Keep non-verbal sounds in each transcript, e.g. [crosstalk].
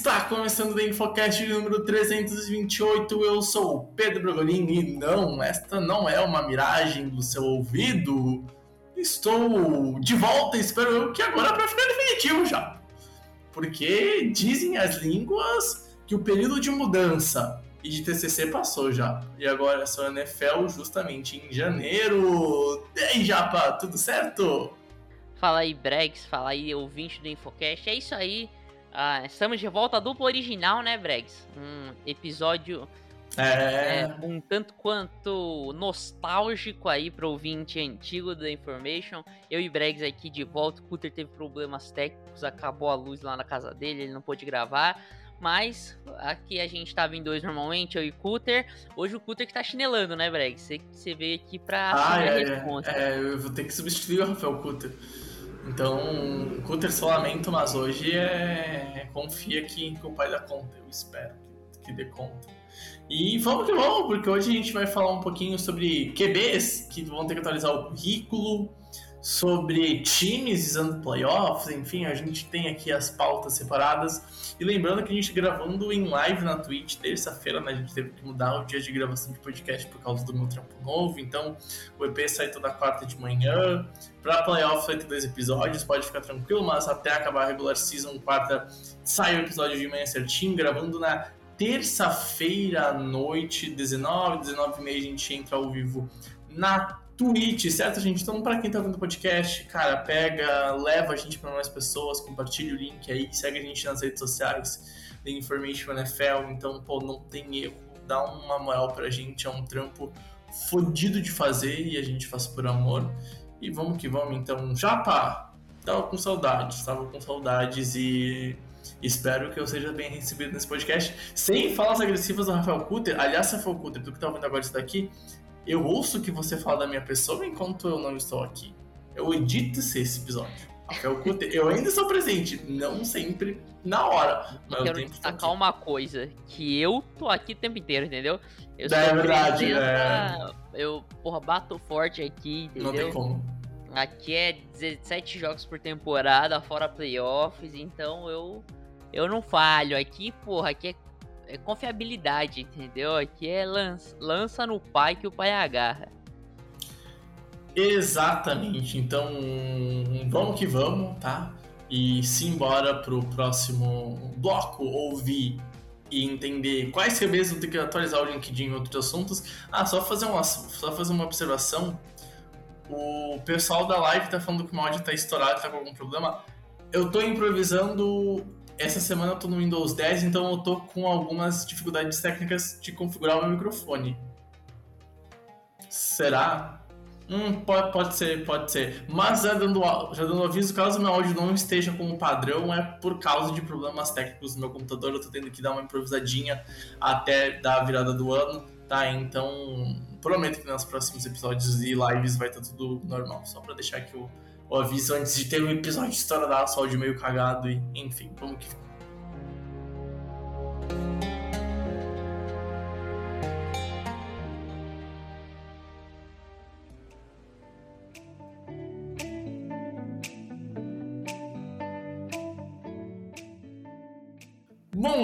Está começando o Infocast número 328. Eu sou o Pedro Bragolin e não, esta não é uma miragem do seu ouvido. Estou de volta, espero eu que agora para ficar definitivo já. Porque dizem as línguas que o período de mudança e de TCC passou já. E agora é só NFL justamente em janeiro. E aí, Japa, tudo certo? Fala aí, Bregs, fala aí, ouvinte do Infocast. É isso aí. Ah, estamos de volta à dupla original, né, Bregs? Um episódio É. é, um tanto quanto nostálgico aí pro ouvinte antigo da Information. Eu e Bregs aqui de volta. O Cutter teve problemas técnicos, acabou a luz lá na casa dele, ele não pôde gravar. Mas aqui a gente tava em dois normalmente, eu e Cutter. Hoje o Cutter que tá chinelando, né, Bregs? Você, você veio aqui pra Ah, a é, responsa. é, eu vou ter que substituir o Rafael Cutter. Então, o Cutter só lamento, mas hoje é, confia que, que o pai dá conta. Eu espero que, que dê conta. E vamos que vamos, porque hoje a gente vai falar um pouquinho sobre QBs que vão ter que atualizar o currículo, sobre times visando playoffs, enfim, a gente tem aqui as pautas separadas. E lembrando que a gente gravando em live na Twitch, terça-feira, né? A gente teve que mudar o dia de gravação de podcast por causa do meu trampo novo. Então, o EP sai toda quarta de manhã. Pra playoffs vai ter dois episódios, pode ficar tranquilo, mas até acabar a regular season, quarta, sai o episódio de manhã certinho, gravando na terça-feira à noite, 19, 19 e meia, a gente entra ao vivo na Twitch, certo, gente? Então, pra quem tá vendo o podcast, cara, pega, leva a gente pra mais pessoas, compartilha o link aí, segue a gente nas redes sociais, The Information NFL, então, pô, não tem erro, dá uma moral pra gente, é um trampo fodido de fazer e a gente faz por amor. E vamos que vamos, então, Japa, tava com saudades, tava com saudades e espero que eu seja bem recebido nesse podcast. Sem falas agressivas do Rafael Kutter, aliás, Rafael Kutter, tu que tá ouvindo agora isso daqui, eu ouço que você fala da minha pessoa enquanto eu não estou aqui. Eu edito esse episódio. Kutter, eu ainda sou presente, não sempre na hora, mas eu quero estar destacar uma coisa, que eu tô aqui o tempo inteiro, entendeu? Eu É verdade, presença, Eu, porra, bato forte aqui, Não tem entendeu? como. Aqui é 17 jogos por temporada, fora playoffs, então eu eu não falho. Aqui, porra, aqui é, é confiabilidade, entendeu? Aqui é lança, lança no pai que o pai agarra. Exatamente. Então, vamos que vamos, tá? E simbora pro próximo bloco ouvir e entender quais vão ter que atualizar o LinkedIn em outros assuntos. Ah, só fazer uma, só fazer uma observação. O pessoal da live tá falando que o áudio tá estourado, tá com algum problema. Eu tô improvisando. Essa semana eu tô no Windows 10, então eu tô com algumas dificuldades técnicas de configurar o meu microfone. Será? Hum, pode, pode ser, pode ser. Mas já dando, já dando aviso, caso meu áudio não esteja como padrão, é por causa de problemas técnicos no meu computador. Eu tô tendo que dar uma improvisadinha até dar a virada do ano, tá? Então, prometo que nos próximos episódios e lives vai estar tudo normal. Só pra deixar aqui o, o aviso antes de ter um episódio estouradaço, áudio meio cagado e enfim, vamos que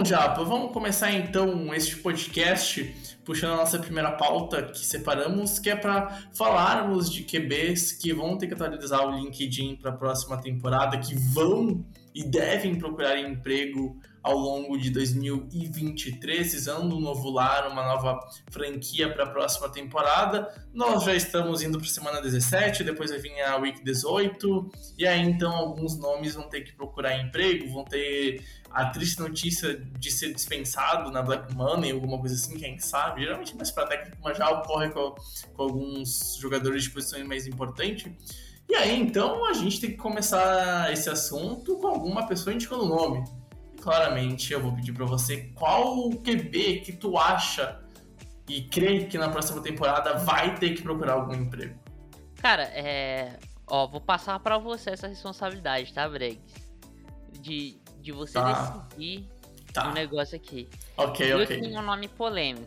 Japa, vamos começar então este podcast puxando a nossa primeira pauta que separamos, que é para falarmos de QBs que vão ter que atualizar o LinkedIn para a próxima temporada, que vão e devem procurar emprego ao longo de 2023, visando um novo lar, uma nova franquia para a próxima temporada. Nós já estamos indo para a semana 17, depois vai vir a Week 18, e aí então alguns nomes vão ter que procurar emprego, vão ter a triste notícia de ser dispensado na Black Money, alguma coisa assim, quem sabe. Geralmente mais para técnico, mas já ocorre com, com alguns jogadores de posições mais importantes. E aí, então, a gente tem que começar esse assunto com alguma pessoa indicando o nome. Claramente, eu vou pedir para você qual o QB que tu acha e crê que na próxima temporada vai ter que procurar algum emprego. Cara, é. Ó, vou passar para você essa responsabilidade, tá, Bregs? De, de você tá. decidir tá. um negócio aqui. Ok, eu ok. Eu tenho um nome polêmico.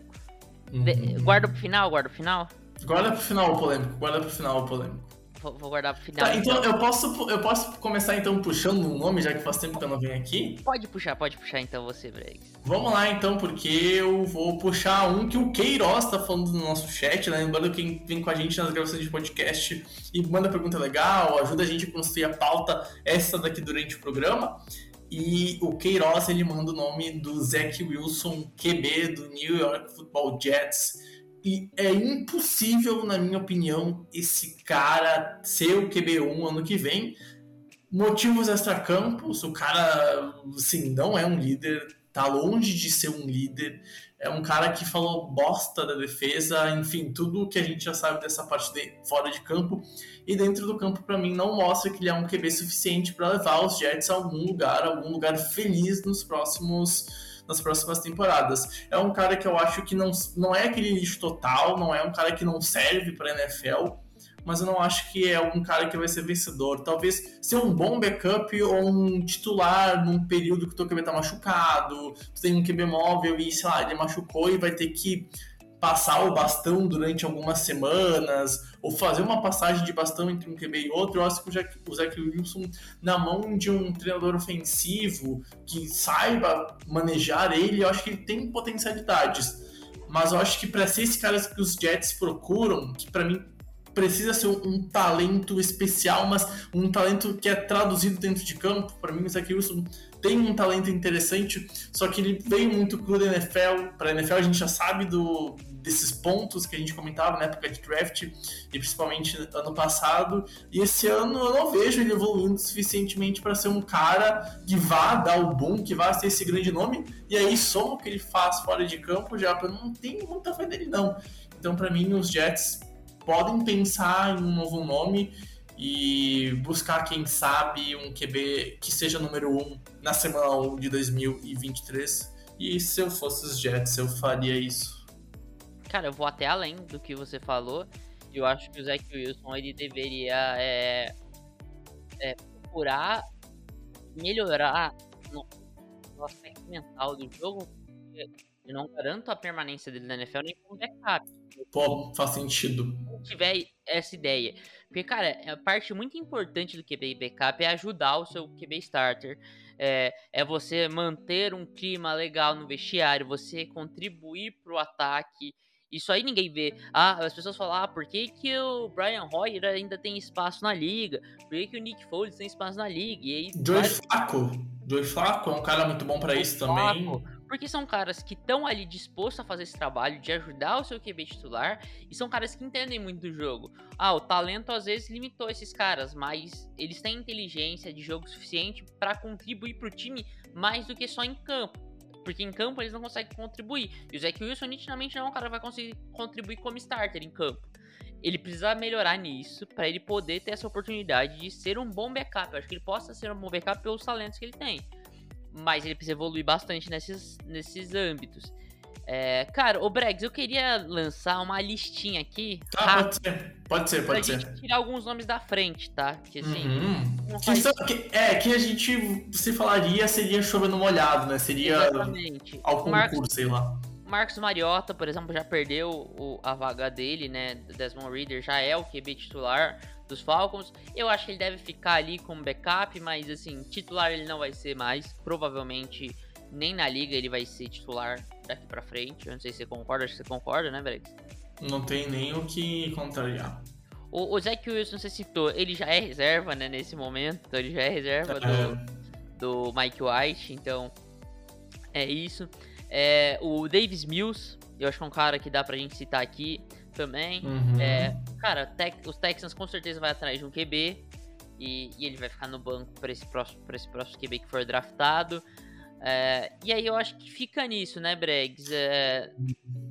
Uhum. De... Guarda pro final, guarda pro final? Guarda pro final o polêmico, guarda pro final o polêmico. Vou, guardar pro final. Tá, então, então, eu, posso, eu posso começar então puxando um nome, já que faz tempo que eu não venho aqui? Pode puxar, pode puxar então você, Bregs. Vamos lá então, porque eu vou puxar um que o Queiroz tá falando no nosso chat, né? Lembrando quem vem com a gente nas gravações de podcast e manda pergunta legal, ajuda a gente a construir a pauta essa daqui durante o programa. E o Queiroz, ele manda o nome do Zach Wilson, QB do New York Football Jets e é impossível, na minha opinião, esse cara ser o QB1 ano que vem. Motivos extracampos, o cara, assim, não é um líder, tá longe de ser um líder. É um cara que falou bosta da defesa, enfim, tudo que a gente já sabe dessa parte de fora de campo. E dentro do campo, para mim, não mostra que ele é um QB suficiente para levar os Jets a algum lugar, algum lugar feliz nos próximos nas próximas temporadas. É um cara que eu acho que não, não é aquele lixo total, não é um cara que não serve para NFL, mas eu não acho que é um cara que vai ser vencedor. Talvez ser um bom backup ou um titular num período que o teu QB tá machucado, tu tem um QB móvel e, sei lá, ele machucou e vai ter que passar o bastão durante algumas semanas, ou fazer uma passagem de bastão entre um QB e outro, eu acho que o Zach Wilson, na mão de um treinador ofensivo que saiba manejar ele, eu acho que ele tem potencialidades. Mas eu acho que para ser esse cara que os Jets procuram, que para mim precisa ser um, talento especial, mas um talento que é traduzido dentro de campo. Para mim, o Zach Wilson tem um talento interessante, só que ele veio muito cru da NFL. Para NFL, a gente já sabe do, desses pontos que a gente comentava na época de draft e principalmente ano passado. E esse ano eu não vejo ele evoluindo suficientemente para ser um cara que vá dar o boom, que vá ser esse grande nome. E aí, soma o que ele faz fora de campo, já não tenho muita fé nele, não. Então, para mim, os Jets podem pensar em um novo nome e buscar, quem sabe, um QB que seja número 1 um na semana 1 de 2023. E se eu fosse os Jets, eu faria isso. Cara, eu vou até além do que você falou. Eu acho que o Zach Wilson ele deveria é, é, procurar melhorar no, no, aspecto mental do jogo. Eu não garanto a permanência dele na NFL nem como backup. Pô, faz sentido. Se tiver essa ideia. Porque, cara, a parte muito importante do QB backup é ajudar o seu QB starter. É, é você manter um clima legal no vestiário, você contribuir para o ataque. Isso aí ninguém vê. Ah, as pessoas falam, ah, por que, que o Brian Hoyer ainda tem espaço na liga? Por que, que o Nick Foles tem espaço na liga? E aí, Joey vários... Flacco. Joey Flacco é um cara muito bom para isso também. Porque são caras que estão ali dispostos a fazer esse trabalho de ajudar o seu QB titular e são caras que entendem muito do jogo. Ah, o talento às vezes limitou esses caras, mas eles têm inteligência de jogo suficiente para contribuir para o time mais do que só em campo. Porque em campo eles não conseguem contribuir. E o Zach Wilson nitidamente não é um cara que vai conseguir contribuir como starter em campo. Ele precisa melhorar nisso para ele poder ter essa oportunidade de ser um bom backup. Eu acho que ele possa ser um bom backup pelos talentos que ele tem. Mas ele precisa evoluir bastante nesses, nesses âmbitos. É, cara, o Bregs, eu queria lançar uma listinha aqui. Ah, pode ser, pode ser, pode ser. tirar alguns nomes da frente, tá? Que assim. Uhum. Faz... Que, é, que a gente se falaria seria chovendo molhado, né? Seria Exatamente. ao concurso, Marcos, sei lá. Marcos Mariota, por exemplo, já perdeu o, a vaga dele, né? Desmond Reader já é o QB titular dos Falcons. Eu acho que ele deve ficar ali como backup, mas assim, titular ele não vai ser mais. Provavelmente nem na liga ele vai ser titular daqui pra frente. Eu não sei se você concorda, acho que você concorda, né, Brex? Não tem nem o que contrariar. O, o Zach Wilson, você citou, ele já é reserva, né, nesse momento. Então ele já é reserva é. Do, do Mike White, então É isso. É, o Davis Mills, eu acho que é um cara que dá pra gente citar aqui também. Uhum. É, cara, Tex- os Texans com certeza vai atrás de um QB e, e ele vai ficar no banco para esse próximo, pra esse próximo QB que for draftado. É, e aí eu acho que fica nisso, né, Bregs? É,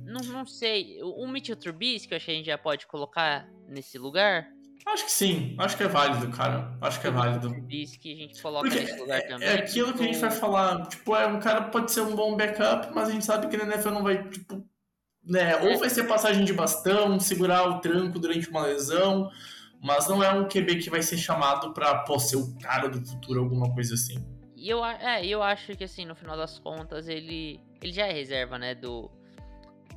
não, não sei. O, Mitchell Trubisky, eu acho que a gente já pode colocar nesse lugar. Acho que sim, acho que é válido, cara. Acho que é válido. Trubisky a gente coloca Porque nesse lugar é, também. é aquilo que a gente vai falar, tipo, é, um cara pode ser um bom backup, mas a gente sabe que na NFL não vai, tipo, né, ou vai ser passagem de bastão, segurar o tranco durante uma lesão, mas não é um QB que vai ser chamado pra, pô, ser o cara do futuro, alguma coisa assim. E eu, é, eu acho que assim, no final das contas, ele, ele já é reserva, né, do...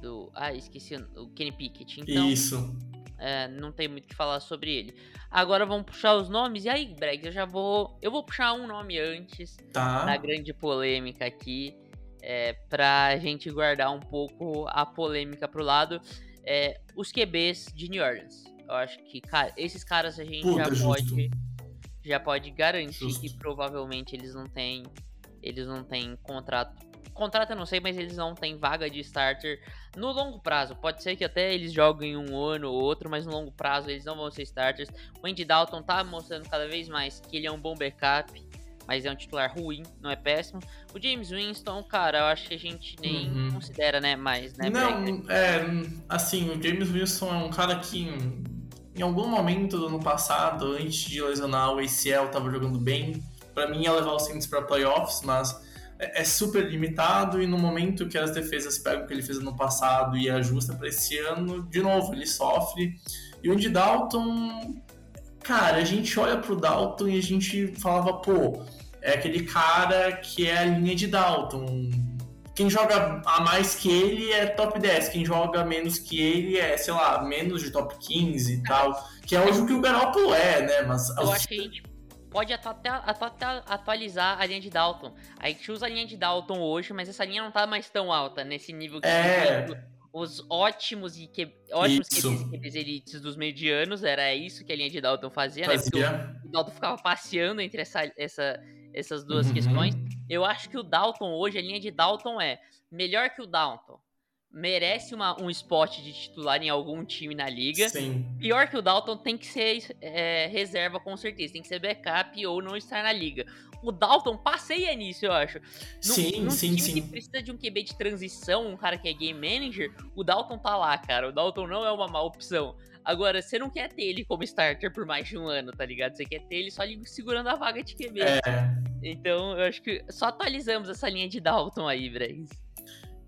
do ah, esqueci o, Kenny Pickett. Então, Isso. É, não tem muito o que falar sobre ele. Agora vamos puxar os nomes. E aí, Breg, eu já vou. Eu vou puxar um nome antes da Tá. grande polêmica aqui. É, pra gente guardar um pouco a polêmica pro lado. É, os QBs de New Orleans. Eu acho que, cara, esses caras a gente Puta, já justo. pode. Já pode garantir Justo. que provavelmente eles não têm. Eles não têm contrato. Contrato eu não sei, mas eles não têm vaga de starter no longo prazo. Pode ser que até eles joguem um ano ou outro, mas no longo prazo eles não vão ser starters. O Andy Dalton tá mostrando cada vez mais que ele é um bom backup, mas é um titular ruim, não é péssimo. O James Winston, cara, eu acho que a gente nem Uhum. considera, né, mais, né? Não, é, assim, o James Wilson é um cara que em algum momento do ano passado, antes de lesionar o ACL, tava jogando bem. Pra mim ia levar o Saints pra playoffs, mas é é super limitado e no momento que as defesas pegam o que ele fez ano passado e ajusta pra esse ano, de novo, ele sofre. E o de Dalton, cara, a gente olha pro Dalton e a gente falava, pô, é aquele cara que é a linha de Dalton. Quem joga a mais que ele é top 10, quem joga menos que ele é, sei lá, menos de top 15 e tal. Que é hoje o que o Garoppolo é, né? Mas Eu acho que a gente pode até, atualizar a linha de Dalton. A gente usa a linha de Dalton hoje, mas essa linha não tá mais tão alta, nesse nível que É. os ótimos e que, ótimos Isso. QBs, elites dos medianos, era isso que a linha de Dalton fazia, né? Porque fazia. o Dalton ficava passeando entre essa, essa, essas duas Uhum. questões. Eu acho que o Dalton hoje, a linha de Dalton é melhor que o Dalton. Merece uma, um spot de titular em algum time na liga. Sim. Pior que o Dalton tem que ser é, reserva com certeza, tem que ser backup ou não estar na liga. O Dalton passeia nisso, eu acho. Num- Sim, num sim, time sim. que precisa de um QB de transição, um cara que é game manager, o Dalton tá lá, cara. O Dalton não é uma má opção. Agora, você não quer ter ele como starter por mais de um ano, tá ligado? Você quer ter ele só segurando a vaga de QB. É. Então, eu acho que só atualizamos essa linha de Dalton aí, Bregs.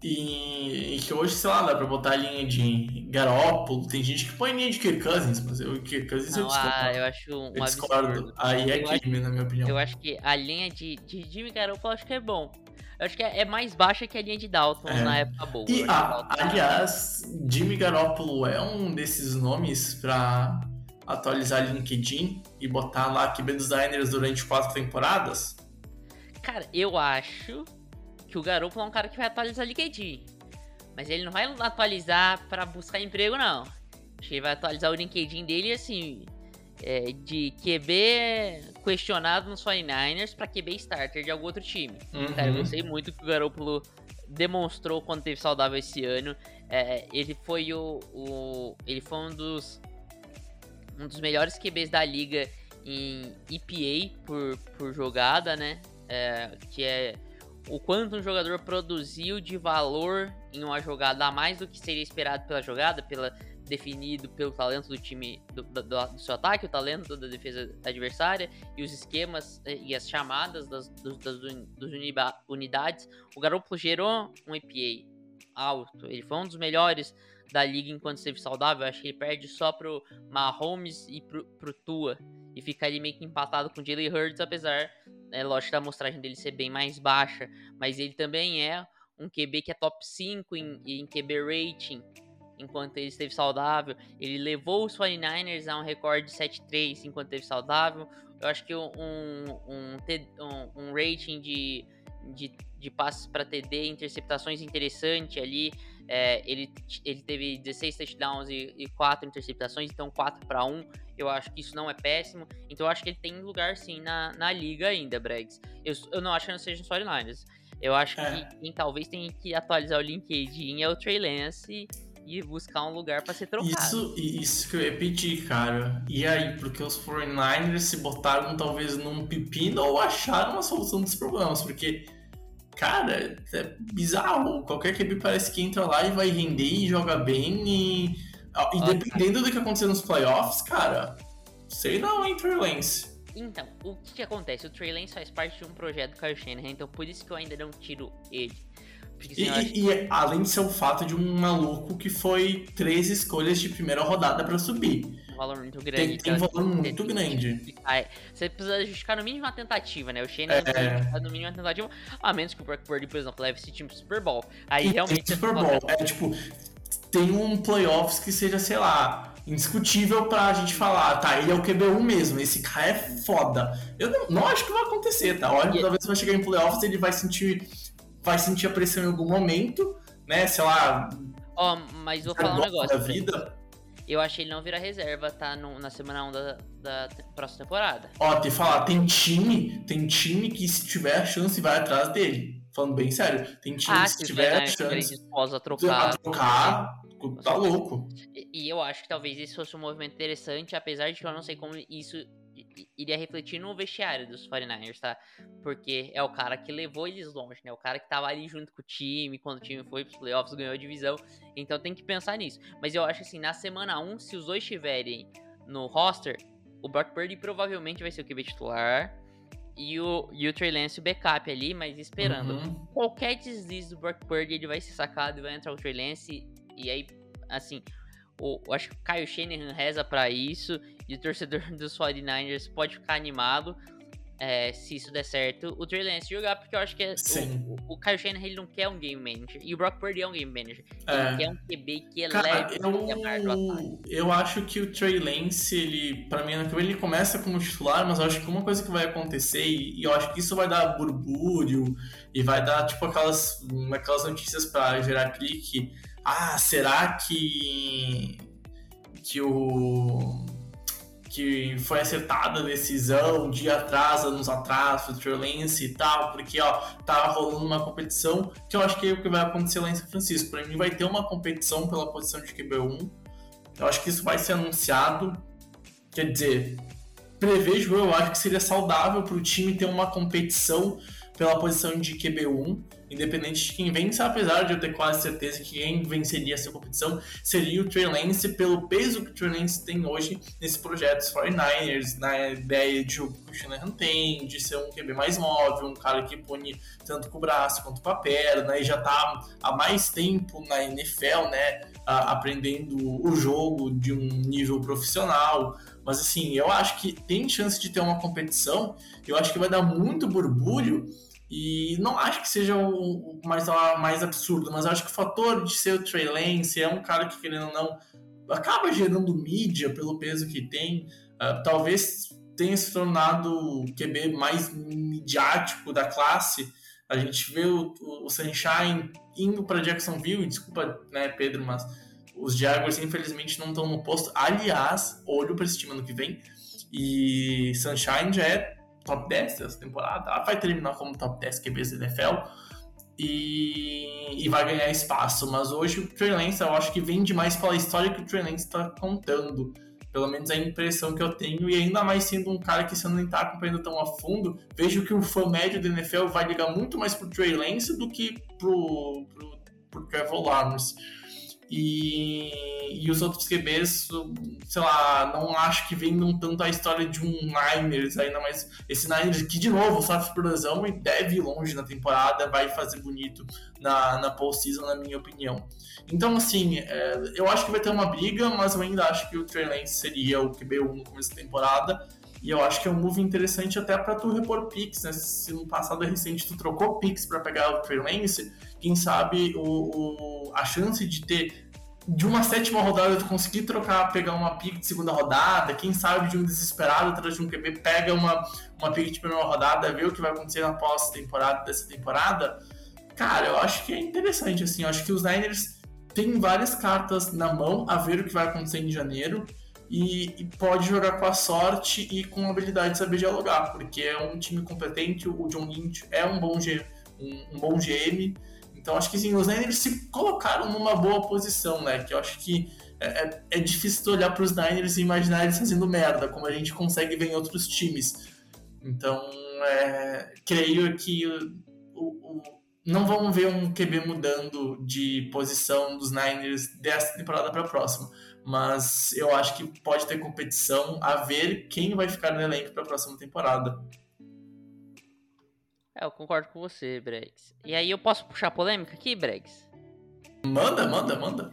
E, e que hoje, sei lá, dá pra botar a linha de Garópolo. Tem gente que põe linha de Kirk Cousins, mas eu, Kirk Cousins eu Não, discordo. ah, eu acho um eu discordo. absurdo. Aí é Eu crime, na minha opinião. Eu acho que a linha de, de Jimmy Garoppolo eu acho que é bom. Eu acho que é, é mais baixa que a linha de Dalton É. na época boa. E, acho que ah, aliás, Jimmy Garoppolo é um desses nomes pra atualizar LinkedIn e botar lá QB dos Diners durante quatro temporadas? Cara, eu acho que o Garoppolo é um cara que vai atualizar LinkedIn. Mas ele não vai atualizar pra buscar emprego, não. Acho que ele vai atualizar o LinkedIn dele assim. É, de QB questionado nos 49ers pra QB starter de algum outro time. Cara, eu Uhum. gostei muito que o Garoppolo demonstrou quando teve saudável esse ano. É, ele foi o, o- Ele foi um dos. Um dos melhores QBs da liga em EPA por, por jogada, né? É, que é o quanto um jogador produziu de valor em uma jogada a mais do que seria esperado pela jogada, pela definido pelo talento do time do, do- do- seu ataque, o talento da defesa adversária e os esquemas eh, e as chamadas das, dos- das unidades. O Garoppolo gerou um EPA alto. Ele foi um dos melhores da liga enquanto esteve saudável. Acho que ele perde só pro Mahomes e pro, pro Tua. E fica ali meio que empatado com o Jalen Hurts, apesar, é lógico, da amostragem dele ser bem mais baixa. Mas ele também é um QB que é top 5 em, em QB rating. Enquanto ele esteve saudável, ele levou os 49ers a um recorde de 7-3 enquanto esteve saudável. Eu acho que um, um, um- um rating de, de, de passes para TD, interceptações interessante ali. É, ele, ele teve 16 touchdowns e, e 4 interceptações, então 4 para 1. Eu acho que isso não é péssimo. Então eu acho que ele tem lugar sim na, na liga ainda, Bregs. Eu, eu não acho que não seja os 49ers. Eu acho É. que quem talvez tenha que atualizar o LinkedIn é o Trey Lance e buscar um lugar pra ser trocado. Isso, isso que eu pedir, cara. E aí, porque os 49ers se botaram talvez num pepino ou acharam a solução dos problemas, porque, cara, é bizarro. Qualquer QB parece que entra lá e vai render e joga bem e. E dependendo do que acontecer nos playoffs, cara, sei não, hein, Trey Lance. Então, o que, que acontece? O Trey Lance faz parte de um projeto do Kyle Shanahan, então por isso que eu ainda não tiro ele. Porque E, e- e além de ser o fato de um maluco que foi três escolhas de primeira rodada pra subir. um valor muito grande. Tem, tem então, valor muito que grande. é, Você precisa justificar no mínimo uma tentativa, né? O Shanahan É. justificar no mínimo uma tentativa, a menos que o Brock Purdy, por exemplo, leve esse time pro Super Bowl. Aí E realmente Super Bowl. É tipo, tem um playoffs que seja, sei lá, indiscutível pra gente falar, tá, ele é o QB1 mesmo, esse cara é foda. Eu não, não acho que vai acontecer, tá? Olha, E- talvez vai chegar em playoffs ele vai sentir, vai sentir a pressão em algum momento, né? Sei lá, Ó, mas vou falar um da negócio. Fred. vida. Eu achei ele não virar reserva, tá? no- na semana 1 da, da te- próxima temporada. Ó, tem que falar, tem time, tem time que se tiver a chance vai atrás dele. Falando bem sério, tem time Ah, que se tiver a estiverem chance a a trocar. trocar, tá louco. E e eu acho que talvez esse fosse um movimento interessante, apesar de que eu não sei como isso iria refletir no vestiário dos 49ers, tá? Porque é o cara que levou eles longe, né? O cara que tava ali junto com o time, quando o time foi pros playoffs, ganhou a divisão. Então tem que pensar nisso. Mas eu acho assim, na semana 1, se os dois estiverem no roster, o Brock Purdy provavelmente vai ser o QB titular. E o, e o Trey Lance o backup ali, mas esperando Uhum. qualquer deslize do Brock Purdy, ele vai ser sacado e vai entrar o Trey Lance. E aí, assim, o, eu acho que o Kyle Shanahan reza pra isso. E o torcedor [laughs] dos 49ers pode ficar animado é, se isso der certo. O Trey Lance jogar, porque eu acho que é, o, o, Kyle Shanahan ele não quer um game manager. E o Brock Purdy é um game manager. É. Ele quer um QB que eleve eu, eu acho que o Trey Lance, ele, pra mim, ele começa como titular, mas eu acho que uma coisa que vai acontecer, e, e eu acho que isso vai dar burbúrio, e vai dar, tipo, aquelas, aquelas notícias pra gerar clique. Ah, será que, que o que foi acertada a decisão um dia atrás, anos atrás, Trey Lance e tal, porque ó, tá rolando uma competição que eu acho que é o que vai acontecer lá em São Francisco. Para mim vai ter uma competição pela posição de QB1. Eu acho que isso vai ser anunciado. Quer dizer, prevejo eu, acho que seria saudável para o time ter uma competição pela posição de QB1, independente de quem vence, apesar de eu ter quase certeza que quem venceria essa competição seria o Trey Lance, pelo peso que o Trey Lance tem hoje nesse projeto dos 49ers, na ideia de o Shanahan tem, de ser um QB mais móvel, um cara que pune tanto com o braço quanto com a perna, e já tá há mais tempo na NFL, né, aprendendo o jogo de um nível profissional, mas assim, eu acho que tem chance de ter uma competição, eu acho que vai dar muito burbúrio, e não acho que seja o, mais, mais absurdo, mas acho que o fator de ser o Trey Lance é um cara que, querendo ou não, acaba gerando mídia pelo peso que tem. Ah, talvez tenha se tornado o QB mais midiático da classe. A gente vê o, o Sunshine indo para Jacksonville, desculpa, né, Pedro, mas os Jaguars infelizmente não estão no posto. Aliás, olho para esse time ano que vem. E Sunshine já é top 10 dessa temporada. Ela vai terminar como top 10 QBs da NFL e, e vai ganhar espaço. Mas hoje o Trey Lance eu acho que vem demais pela história que o Trey Lance está contando. Pelo menos é a impressão que eu tenho. E ainda mais sendo um cara que você não está acompanhando tão a fundo, vejo que o fã médio da NFL vai ligar muito mais pro Trey Lance do que pro, pro, pro Trevor Lawrence. E, e os outros QBs, sei lá, não acho que vendam tanto a história de um Niners, ainda mais esse Niners que, de novo, sofre por lesão e deve ir longe na temporada, vai fazer bonito na, na postseason, na minha opinião. Então, assim, é, eu acho que vai ter uma briga, mas eu ainda acho que o Trey Lance seria o QB1 no começo da temporada. E eu acho que é um move interessante até para tu repor picks, né? Se no passado recente tu trocou picks para pegar o Trey Lance, quem sabe o, o, a chance de ter de uma sétima rodada tu conseguir trocar, pegar uma pick de segunda rodada, quem sabe de um desesperado atrás de um QB pega uma, uma pick de primeira rodada, vê o que vai acontecer na pós-temporada dessa temporada. Cara, eu acho que é interessante, assim, eu acho que os Niners têm várias cartas na mão a ver o que vai acontecer em janeiro e, e pode jogar com a sorte e com a habilidade de saber dialogar, porque é um time competente, o John Lynch é um bom, um, um bom GM. Então acho que sim, os Niners se colocaram numa boa posição, né? Que eu acho que é, é, é difícil olhar para os Niners e imaginar eles fazendo merda, como a gente consegue ver em outros times. Então, é, creio que o, o, não vamos ver um QB mudando de posição dos Niners dessa temporada para a próxima. Mas eu acho que pode ter competição a ver quem vai ficar no elenco para a próxima temporada. É, eu concordo com você, Bregs. E aí eu posso puxar polêmica aqui, Bregs? Manda, manda, manda.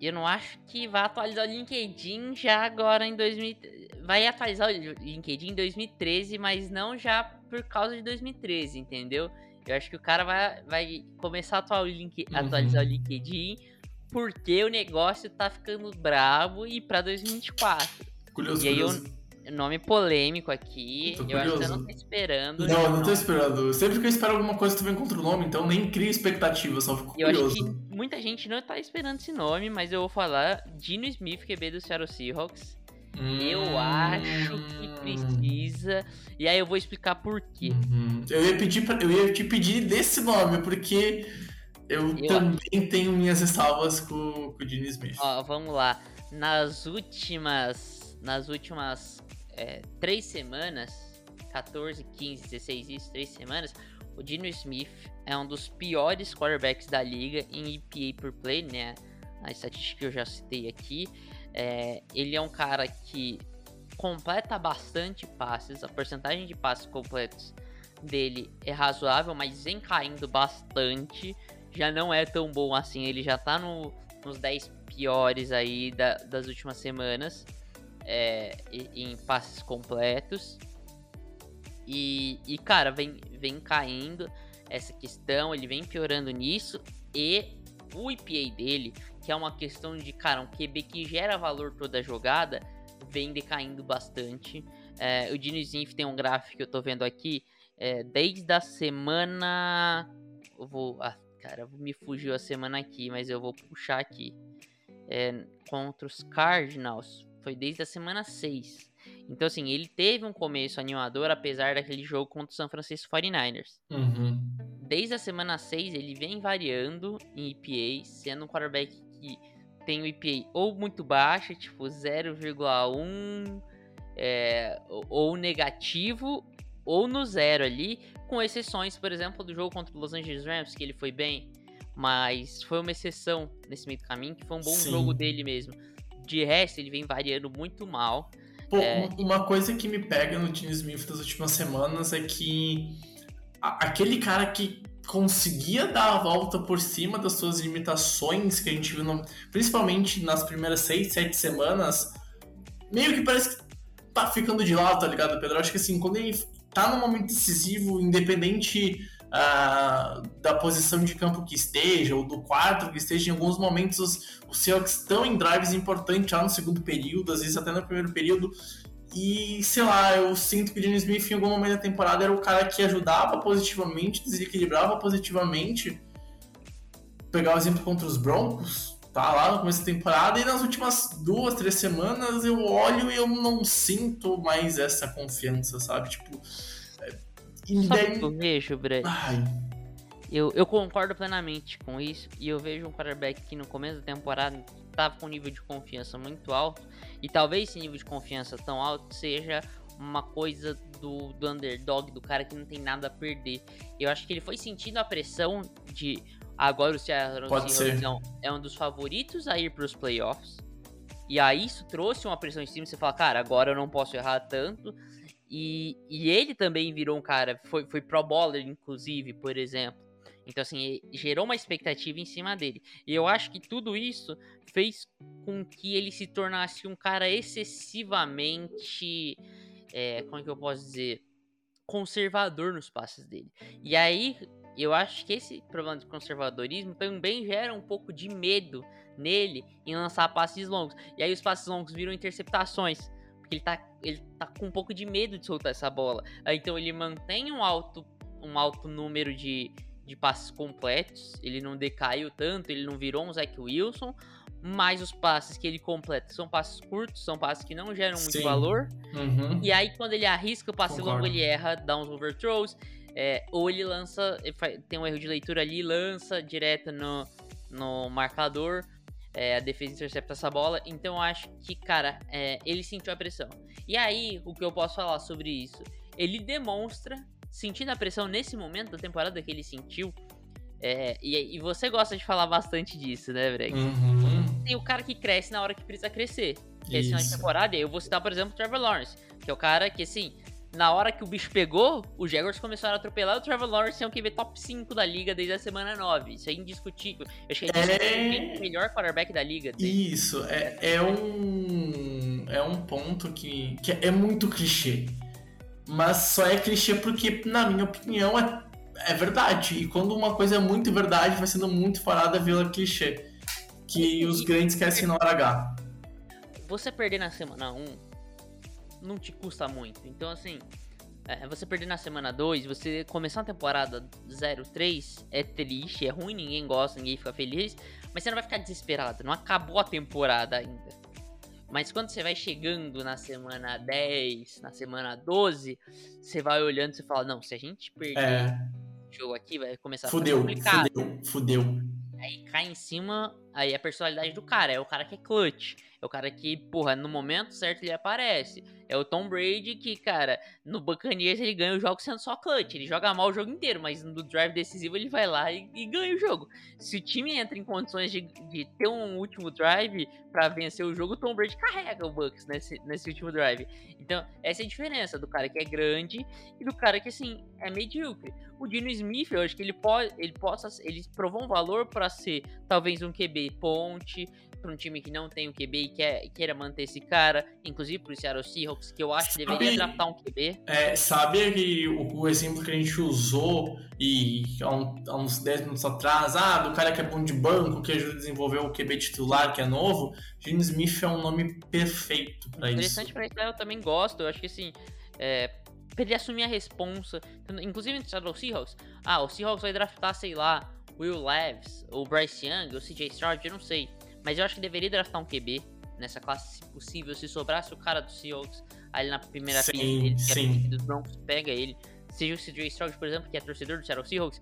Eu não acho que vai atualizar o LinkedIn já agora em 2000. Vai atualizar o LinkedIn em 2013, mas não já por causa de 2013, entendeu? Eu acho que o cara vai, vai começar a atualizar o, uhum. atualizar o LinkedIn porque o negócio tá ficando brabo e pra 2024. Curioso, e aí curioso. Eu, nome polêmico aqui. Tô eu curioso. acho que você não tá esperando. Não, eu não tô esperando. Sempre que eu espero alguma coisa, tu vem contra o nome, então nem cria expectativa, só fico Eu curioso. acho que muita gente não tá esperando esse nome, mas eu vou falar Dino Smith, QB do Seattle Seahawks. Eu Hum. acho que precisa. E aí eu vou explicar por quê. Uhum. Eu ia pedir pra- eu ia te pedir desse nome, porque eu, Eu- também tenho minhas ressalvas com, com o Dini Smith. Ó, vamos lá. Nas últimas. Nas últimas é, três semanas, 14, 15, 16, isso, três semanas, o Dino Smith é um dos piores quarterbacks da liga em EPA por play, né? A estatística que eu já citei aqui. É, ele é um cara que completa bastante passes, a porcentagem de passes completos dele é razoável, mas vem caindo bastante. Já não é tão bom assim, ele já tá no, nos 10 piores aí da- das últimas semanas é, em passes completos. E, e, cara, vem, vem caindo essa questão, ele vem piorando nisso. E o EPA dele, que é uma questão de, cara, um QB que gera valor toda jogada, vem decaindo bastante. É, o Dino tem um gráfico que eu tô vendo aqui, é, desde a semana. Vou. Ah, cara, me fugiu a semana aqui, mas eu vou puxar aqui. É, contra os Cardinals, foi desde a semana 6. Então, assim, ele teve um começo animador, apesar daquele jogo contra o San Francisco 49ers. Uhum. Desde a semana 6, ele vem variando em EPA, sendo um quarterback que tem o EPA ou muito baixo, tipo 0,1, é, ou- ou negativo, ou no zero ali, com exceções, por exemplo, do jogo contra o Los Angeles Rams, que ele foi bem, mas foi uma exceção nesse meio do caminho, que foi um bom Sim. jogo dele mesmo. De resto, ele vem variando muito mal. Pô, É. um- uma coisa que me pega no Dini Smith das últimas semanas é que aquele cara que conseguia dar a volta por cima das suas limitações que a gente viu, no- principalmente nas primeiras seis, sete semanas, meio que parece que tá ficando de lado, tá ligado, Pedro? Acho que assim, quando ele tá num momento decisivo, independente ah, da posição de campo que esteja, ou do quarto que esteja, em alguns momentos os, Seahawks estão em drives importantes já no segundo período, às vezes até no primeiro período, e sei lá, eu sinto que o Dino Smith em algum momento da temporada era o cara que ajudava positivamente, desequilibrava positivamente. Pegar o exemplo contra os Broncos, tá lá no começo da temporada, e nas últimas duas, três semanas eu olho e eu não sinto mais essa confiança, sabe? Tipo. é, E Sabe daí. que eu vejo, Brett? Ai, Eu, eu concordo plenamente com isso. E eu vejo um quarterback que no começo da temporada estava com um nível de confiança muito alto. E talvez esse nível de confiança tão alto seja uma coisa do, do underdog, do cara que não tem nada a perder. Eu acho que ele foi sentindo a pressão de agora o Seattle Pode Seahawks ser. é um- é um dos favoritos a ir para os playoffs. E aí isso trouxe uma pressão em cima. Você fala, cara, agora eu não posso errar tanto. E, e ele também virou um cara, foi, foi pro bowler, inclusive, por exemplo. Então, assim, gerou uma expectativa em cima dele. E eu acho que tudo isso fez com que ele se tornasse um cara excessivamente. é, como é que eu posso dizer? Conservador nos passes dele. E aí, eu acho que esse problema de conservadorismo também gera um pouco de medo nele em lançar passes longos. E aí, os passes longos viram interceptações. Porque ele tá, ele tá com um pouco de medo de soltar essa bola. Aí, Então, ele mantém um alto, um alto número de, de passes completos. Ele não decaiu tanto, ele não virou um Zach Wilson. Mas os passes que ele completa são passes curtos, são passes que não geram muito Sim. valor. uhum. E aí, quando ele arrisca o passe Concordo. longo, ele erra, dá uns overthrows. É, ou ele lança, tem um erro de leitura ali, lança direto no, no marcador, é, a defesa intercepta essa bola. Então eu acho que, cara, é, ele sentiu a pressão. E aí, o que eu posso falar sobre isso? Ele demonstra, sentindo a pressão nesse momento da temporada que ele sentiu. é, e, e você gosta de falar bastante disso, né, Breg? Uhum. Tem o cara que cresce na hora que precisa crescer. Que é esse final de temporada. Eu vou citar, por exemplo, o Trevor Lawrence, que é o cara que, assim, na hora que o bicho pegou, os Jaguars começaram a atropelar o Trevor Lawrence é um QB top 5 da liga desde a semana 9. Isso é indiscutível. Eu acho que é o melhor quarterback da liga. desde- Isso, é, é um. É um ponto que, que é muito clichê. Mas só é clichê porque, na minha opinião, é, é verdade. E quando uma coisa é muito verdade, vai sendo muito farada vila clichê. Que os grandes esquecem na hora H. Você perder na semana 1 não te custa muito. Então, assim, é, você perder na semana 2, você começar uma temporada 0-3 é triste, é ruim, ninguém gosta, ninguém fica feliz. Mas você não vai ficar desesperado, não acabou a temporada ainda. Mas quando você vai chegando na semana 10, na semana 12, você vai olhando e fala, não, se a gente perder É, o jogo aqui, vai começar a ficar fudeu, complicado. fudeu, fudeu. Aí cai em cima, aí a personalidade do cara. É o cara que é clutch. É o cara que, porra, no momento certo ele aparece. É o Tom Brady que, cara, no Buccaneers ele ganha o jogo sendo só clutch. Ele joga mal o jogo inteiro, mas no drive decisivo ele vai lá e, e ganha o jogo. Se o time entra em condições de, de ter um último drive pra vencer o jogo, o Tom Brady carrega o Bucks nesse, nesse último drive. Então, essa é a diferença do cara que é grande e do cara que, assim, é medíocre. O Dino Smith, eu acho que ele pode, ele possa, ele provou um valor pra ser talvez um QB ponte para um time que não tem um QB e quer, queira manter esse cara, inclusive pro Seattle Seahawks, que eu acho que deveria Sabe- draftar um QB. É, sabe que o, o exemplo que a gente usou e há, um- há uns 10 minutos atrás, ah, do cara que é bom de banco, que ajuda a desenvolver o QB titular, que é novo, Gene Smith é um nome perfeito pra isso. Interessante pra isso, eu também gosto. Eu acho que assim, é, pra ele assumir a responsa, inclusive no Seattle Seahawks, ah, o Seahawks vai draftar, sei lá, Will Leves, ou Bryce Young, ou CJ Stroud, eu não sei. Mas eu acho que deveria draftar um QB nessa classe, se possível. Se sobrasse o cara do Seahawks ali na primeira Sim, pick dele, que é a sim. pick dos Broncos, pega ele. Seja o CJ Stroud, por exemplo, que é torcedor do Seattle Seahawks,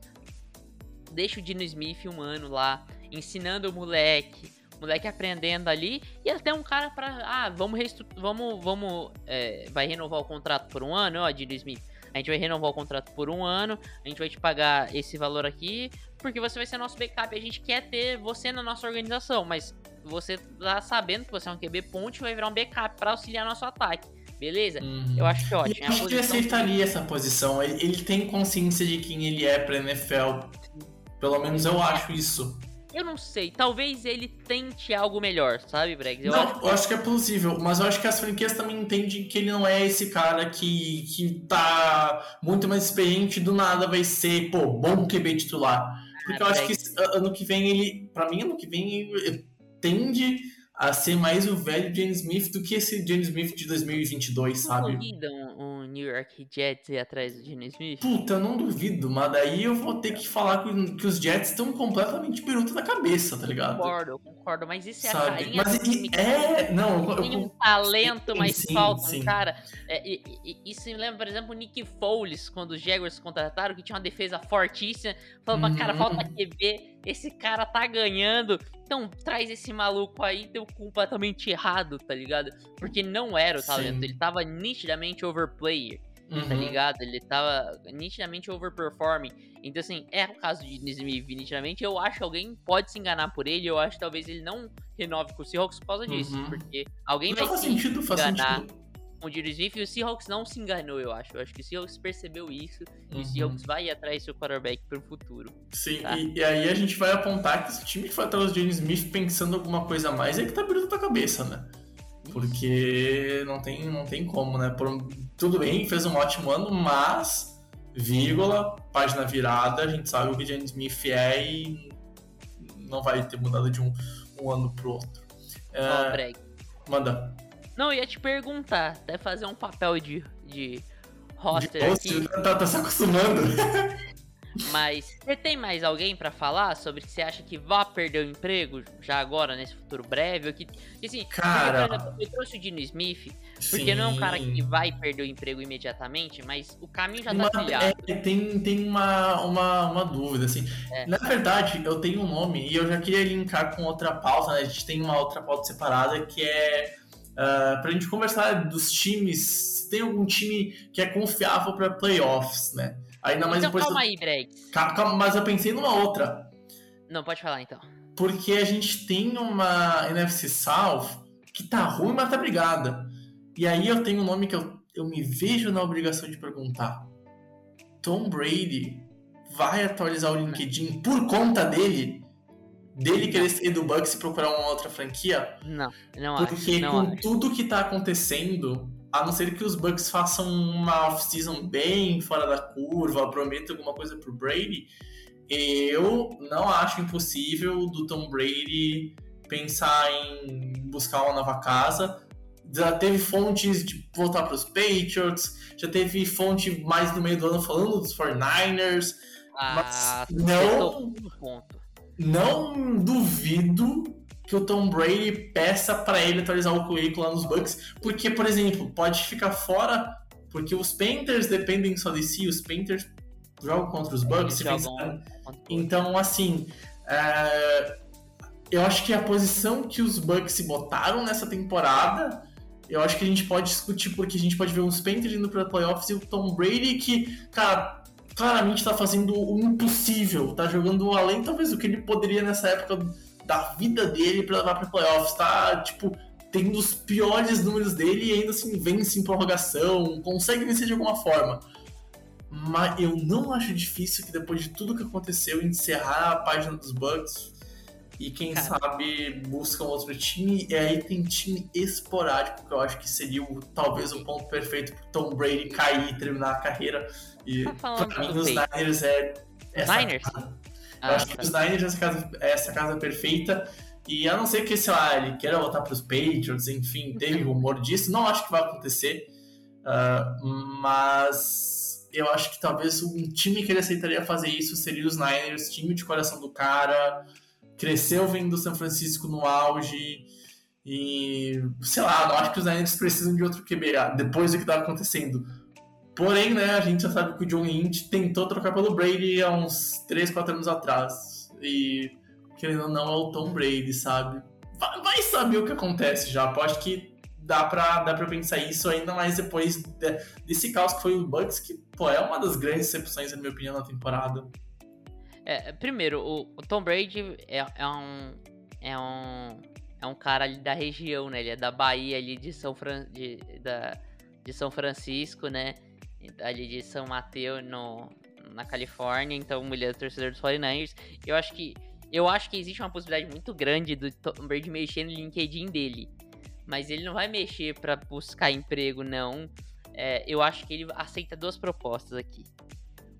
deixa o Dino Smith um ano lá, ensinando o moleque, o moleque aprendendo ali, e até um cara pra. Ah, vamos vamos, vamos, é, vai renovar o contrato por um ano, ó, Dino Smith. A gente vai renovar o contrato por um ano, a gente vai te pagar esse valor aqui, porque você vai ser nosso backup. A gente quer ter você na nossa organização, mas você tá sabendo que você é um QB ponte vai virar um backup pra auxiliar nosso ataque. Beleza? Uhum. Eu acho que é E ótimo. eu acho que ele aceitaria essa posição. Ele, ele tem consciência de quem ele é pra NFL. Pelo menos eu acho isso. Eu não sei, talvez ele tente algo melhor, sabe, Bregs? Eu acho não, eu acho que é possível, mas eu acho que as franquias também entendem que ele não é esse cara que, que tá muito mais experiente e do nada vai ser, pô, bom QB titular. Porque eu acho que ano que vem ele, pra mim, ano que vem ele tende a ser mais o velho James Smith do que esse James Smith de 2022, Não sabe? New York Jets ir atrás do Gene Smith? Puta, eu não duvido, mas daí eu vou ter que falar que, que os Jets estão completamente biruta da cabeça, tá ligado? Concordo, eu concordo, mas isso é a Sabe? carinha Mas do time e- é, não, eu- tem um talento, sim, mas sim, falta um sim. cara. É, e- e- isso me lembra, por exemplo, o Nick Foles, quando os Jaguars contrataram, que tinha uma defesa fortíssima. Falava, cara, Uhum. falta QB, esse cara tá ganhando. Então traz esse maluco aí, deu completamente errado, tá ligado? Porque não era o talento, Sim. ele tava nitidamente overplayer. tá Uhum. ligado? Ele tava nitidamente overperforming. Então, assim, é o caso de Smith, nitidamente. Eu acho que alguém pode se enganar por ele. Eu acho que talvez ele não renove com o Seahawks por causa disso. Uhum. Porque alguém Não vai faz se sentido, faz enganar sentido. Com o Dino Smith e o Seahawks não se enganou, eu acho. Eu acho que o Seahawks percebeu isso e Uhum. o Seahawks vai ir atrás do seu quarterback pro futuro. Sim, Tá. e, e aí a gente vai apontar que esse time que foi atrás do James Smith pensando alguma coisa a mais é que tá abrindo tua cabeça, né? Porque não tem, não tem como, né? Por tudo bem, fez um ótimo ano, mas, vírgula, página virada, a gente sabe o que James Smith é e não vai ter mudado de um, um ano pro outro. Ó, É, Breg. manda. Não, eu ia te perguntar, até fazer um papel de, de De roster host, aqui. tá, tá se acostumando. [laughs] Mas você tem mais alguém pra falar sobre que você acha que vai perder o emprego já agora, nesse futuro breve? Ou que, assim, Cara. por exemplo, eu trouxe o Dino Smith, porque não é um cara que vai perder o emprego imediatamente, mas o caminho já tá trilhado. é, tem tem uma, uma, uma dúvida, assim. É. Na verdade, eu tenho um nome e eu já queria linkar com outra pauta, né? A gente tem uma outra pauta separada que é ah, pra gente conversar dos times. Se tem algum time que é confiável pra playoffs, né? Ainda mais Então depois. calma aí. Calma, calma, mas eu pensei numa outra. Não, pode falar então. Porque a gente tem uma NFC South que tá ruim, mas tá brigada. E aí eu tenho um nome que eu, eu me vejo na obrigação de perguntar. Tom Brady vai atualizar o LinkedIn por conta dele? Dele querer sair do Bucks e procurar uma outra franquia? Não, não acho. Porque Não com acho. tudo que tá acontecendo, a não ser que os Bucks façam uma off-season bem fora da curva, prometam alguma coisa pro Brady, eu não acho impossível do Tom Brady pensar em buscar uma nova casa. Já teve fontes de voltar para os Patriots, já teve fonte mais no meio do ano falando dos 49ers. Ah, mas não-. Não duvido que o Tom Brady peça para ele atualizar o currículo lá nos Bucks, porque, por exemplo, pode ficar fora, porque os Panthers dependem só de si, os Panthers jogam contra os Bucks, jogam contra o- então, assim, é, eu acho que a posição que os Bucks se botaram nessa temporada, eu acho que a gente pode discutir, porque a gente pode ver os Panthers indo para playoffs e o Tom Brady que, cara, claramente tá fazendo o impossível, tá jogando além talvez do que ele poderia nessa época da vida dele para levar para playoffs, tá, tipo, tendo os piores números dele e ainda assim vence em prorrogação, consegue vencer de alguma forma. Mas eu não acho difícil que depois de tudo que aconteceu, encerrar a página dos Bucks e quem Cara. sabe buscam outro time. E aí tem time esporádico, que eu acho que seria o- talvez o ponto perfeito pro Tom Brady cair e terminar a carreira. E pra mim, os. Niners é. essa Niners? casa. Eu Ah, acho que tá. os Niners é essa casa, é essa casa perfeita. E a não ser que, sei lá, ele queira voltar para os Patriots, enfim, teve rumor disso. Não acho que vai acontecer. Ah, mas eu acho que talvez um time que ele aceitaria fazer isso seria os Niners, time de coração do cara. Cresceu vindo do São Francisco no auge. E, sei lá, não acho que os Niners precisam de outro QB depois do que tá acontecendo. Porém, né, a gente já sabe que o John Lynch tentou trocar pelo Brady há uns 3, 4 anos atrás. E, querendo ou não, é o Tom Brady, sabe? Vai, saber o que acontece já. Acho que dá pra, dá pra pensar isso ainda mais depois de- desse caos que foi o Bucks, que, pô, é uma das grandes decepções, na minha opinião, na temporada. É, primeiro, o, o Tom Brady é, é um. É um. É um cara ali da região, né? Ele é da Bahia ali de São, Fran, de, da, de São Francisco, né? Ali de São Mateus no, na Califórnia, então ele é torcedor dos 49ers. Eu acho que. Eu acho que existe uma possibilidade muito grande do Tom Brady mexer no LinkedIn dele. Mas ele não vai mexer pra buscar emprego, não. É, eu acho que ele aceita duas propostas aqui.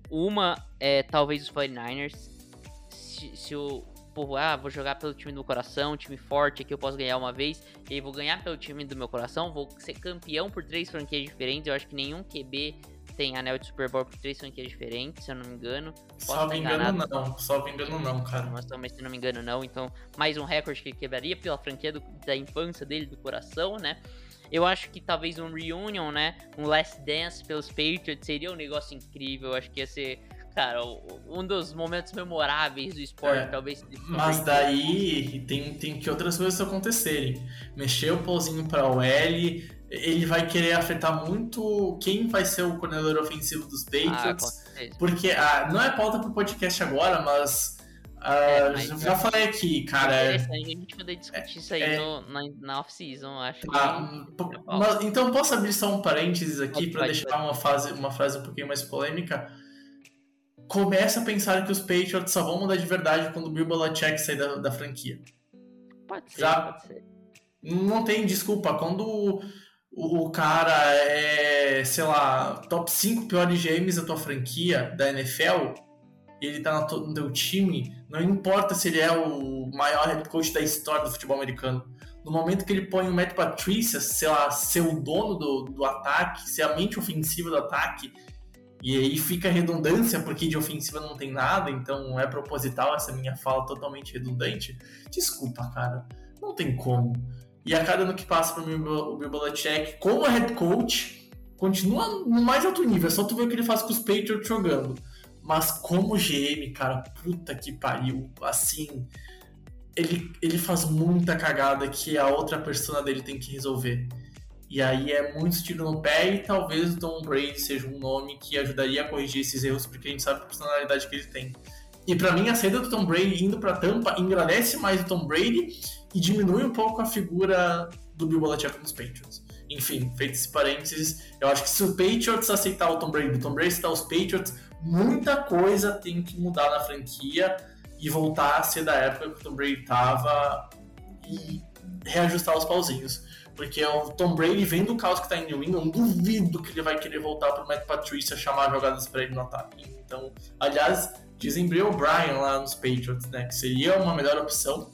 Uma é talvez os 49ers. Se, se o povo, ah, vou jogar pelo time do meu coração, time forte aqui eu posso ganhar uma vez. E aí vou ganhar pelo time do meu coração, vou ser campeão por três franquias diferentes. Eu acho que nenhum QB tem anel de Super Bowl por três franquias diferentes, se eu não me engano. Só estar me engano, não. Só me engano, não, cara. Mas também, se não me engano, não. Então, mais um recorde que quebraria pela franquia do- da infância dele, do coração, né? Eu acho que talvez um reunion, né? Um last dance pelos Patriots seria um negócio incrível. Eu acho que ia ser, cara, um dos momentos memoráveis do esporte, É, talvez. Mas daí tem, tem que outras coisas acontecerem. Mexer o pauzinho para o L, ele vai querer afetar muito quem vai ser o coordenador ofensivo dos Ah, Patriots. certeza. porque ah, não é pauta pro podcast agora, mas, ah, É, mas já é- falei aqui, cara. É é- interessante a gente poder discutir isso aí é- no- na, na off-season, acho. Ah, é mas- então posso abrir só um parênteses aqui para deixar uma, fase, uma frase um pouquinho mais polêmica. Começa a pensar que os Patriots só vão mudar de verdade quando o Bill Belichick sair da, da franquia. Pode ser, já- pode ser. Não tem desculpa. Quando o, o cara é, sei lá, top 5 piores GMs da tua franquia, da NFL, e ele tá no teu time, não importa se ele é o maior head coach da história do futebol americano. No momento que ele põe o Matt Patricia, sei lá, ser o dono do, do ataque, ser a mente ofensiva do ataque, E aí fica redundância, porque de ofensiva não tem nada, então é proposital essa minha fala totalmente redundante. Desculpa, cara. Não tem como. E a cada ano que passa para o Bill Belichick, como head coach, continua no mais alto nível. É só tu ver o que ele faz com os Patriots jogando. Mas como GM, cara, puta que pariu. Assim, ele, ele faz muita cagada que a outra persona dele tem que resolver. E aí é muito tiro no pé e talvez o Tom Brady seja um nome que ajudaria a corrigir esses erros, porque a gente sabe a personalidade que ele tem. E para mim a saída do Tom Brady indo para Tampa engrandece mais o Tom Brady e diminui um pouco a figura do Bill Belichick nos Patriots. Enfim, feito esse parênteses, eu acho que se o Patriots aceitar o Tom Brady, o Tom Brady aceitar os Patriots, muita coisa tem que mudar na franquia e voltar a ser da época que o Tom Brady tava e reajustar os pauzinhos. Porque o Tom Brady vem do caos que tá em New England, duvido que ele vai querer voltar pro Matt Patricia chamar jogadas pra ele no ataque. Então, aliás, dizem Bill O'Brien lá nos Patriots, né? Que seria uma melhor opção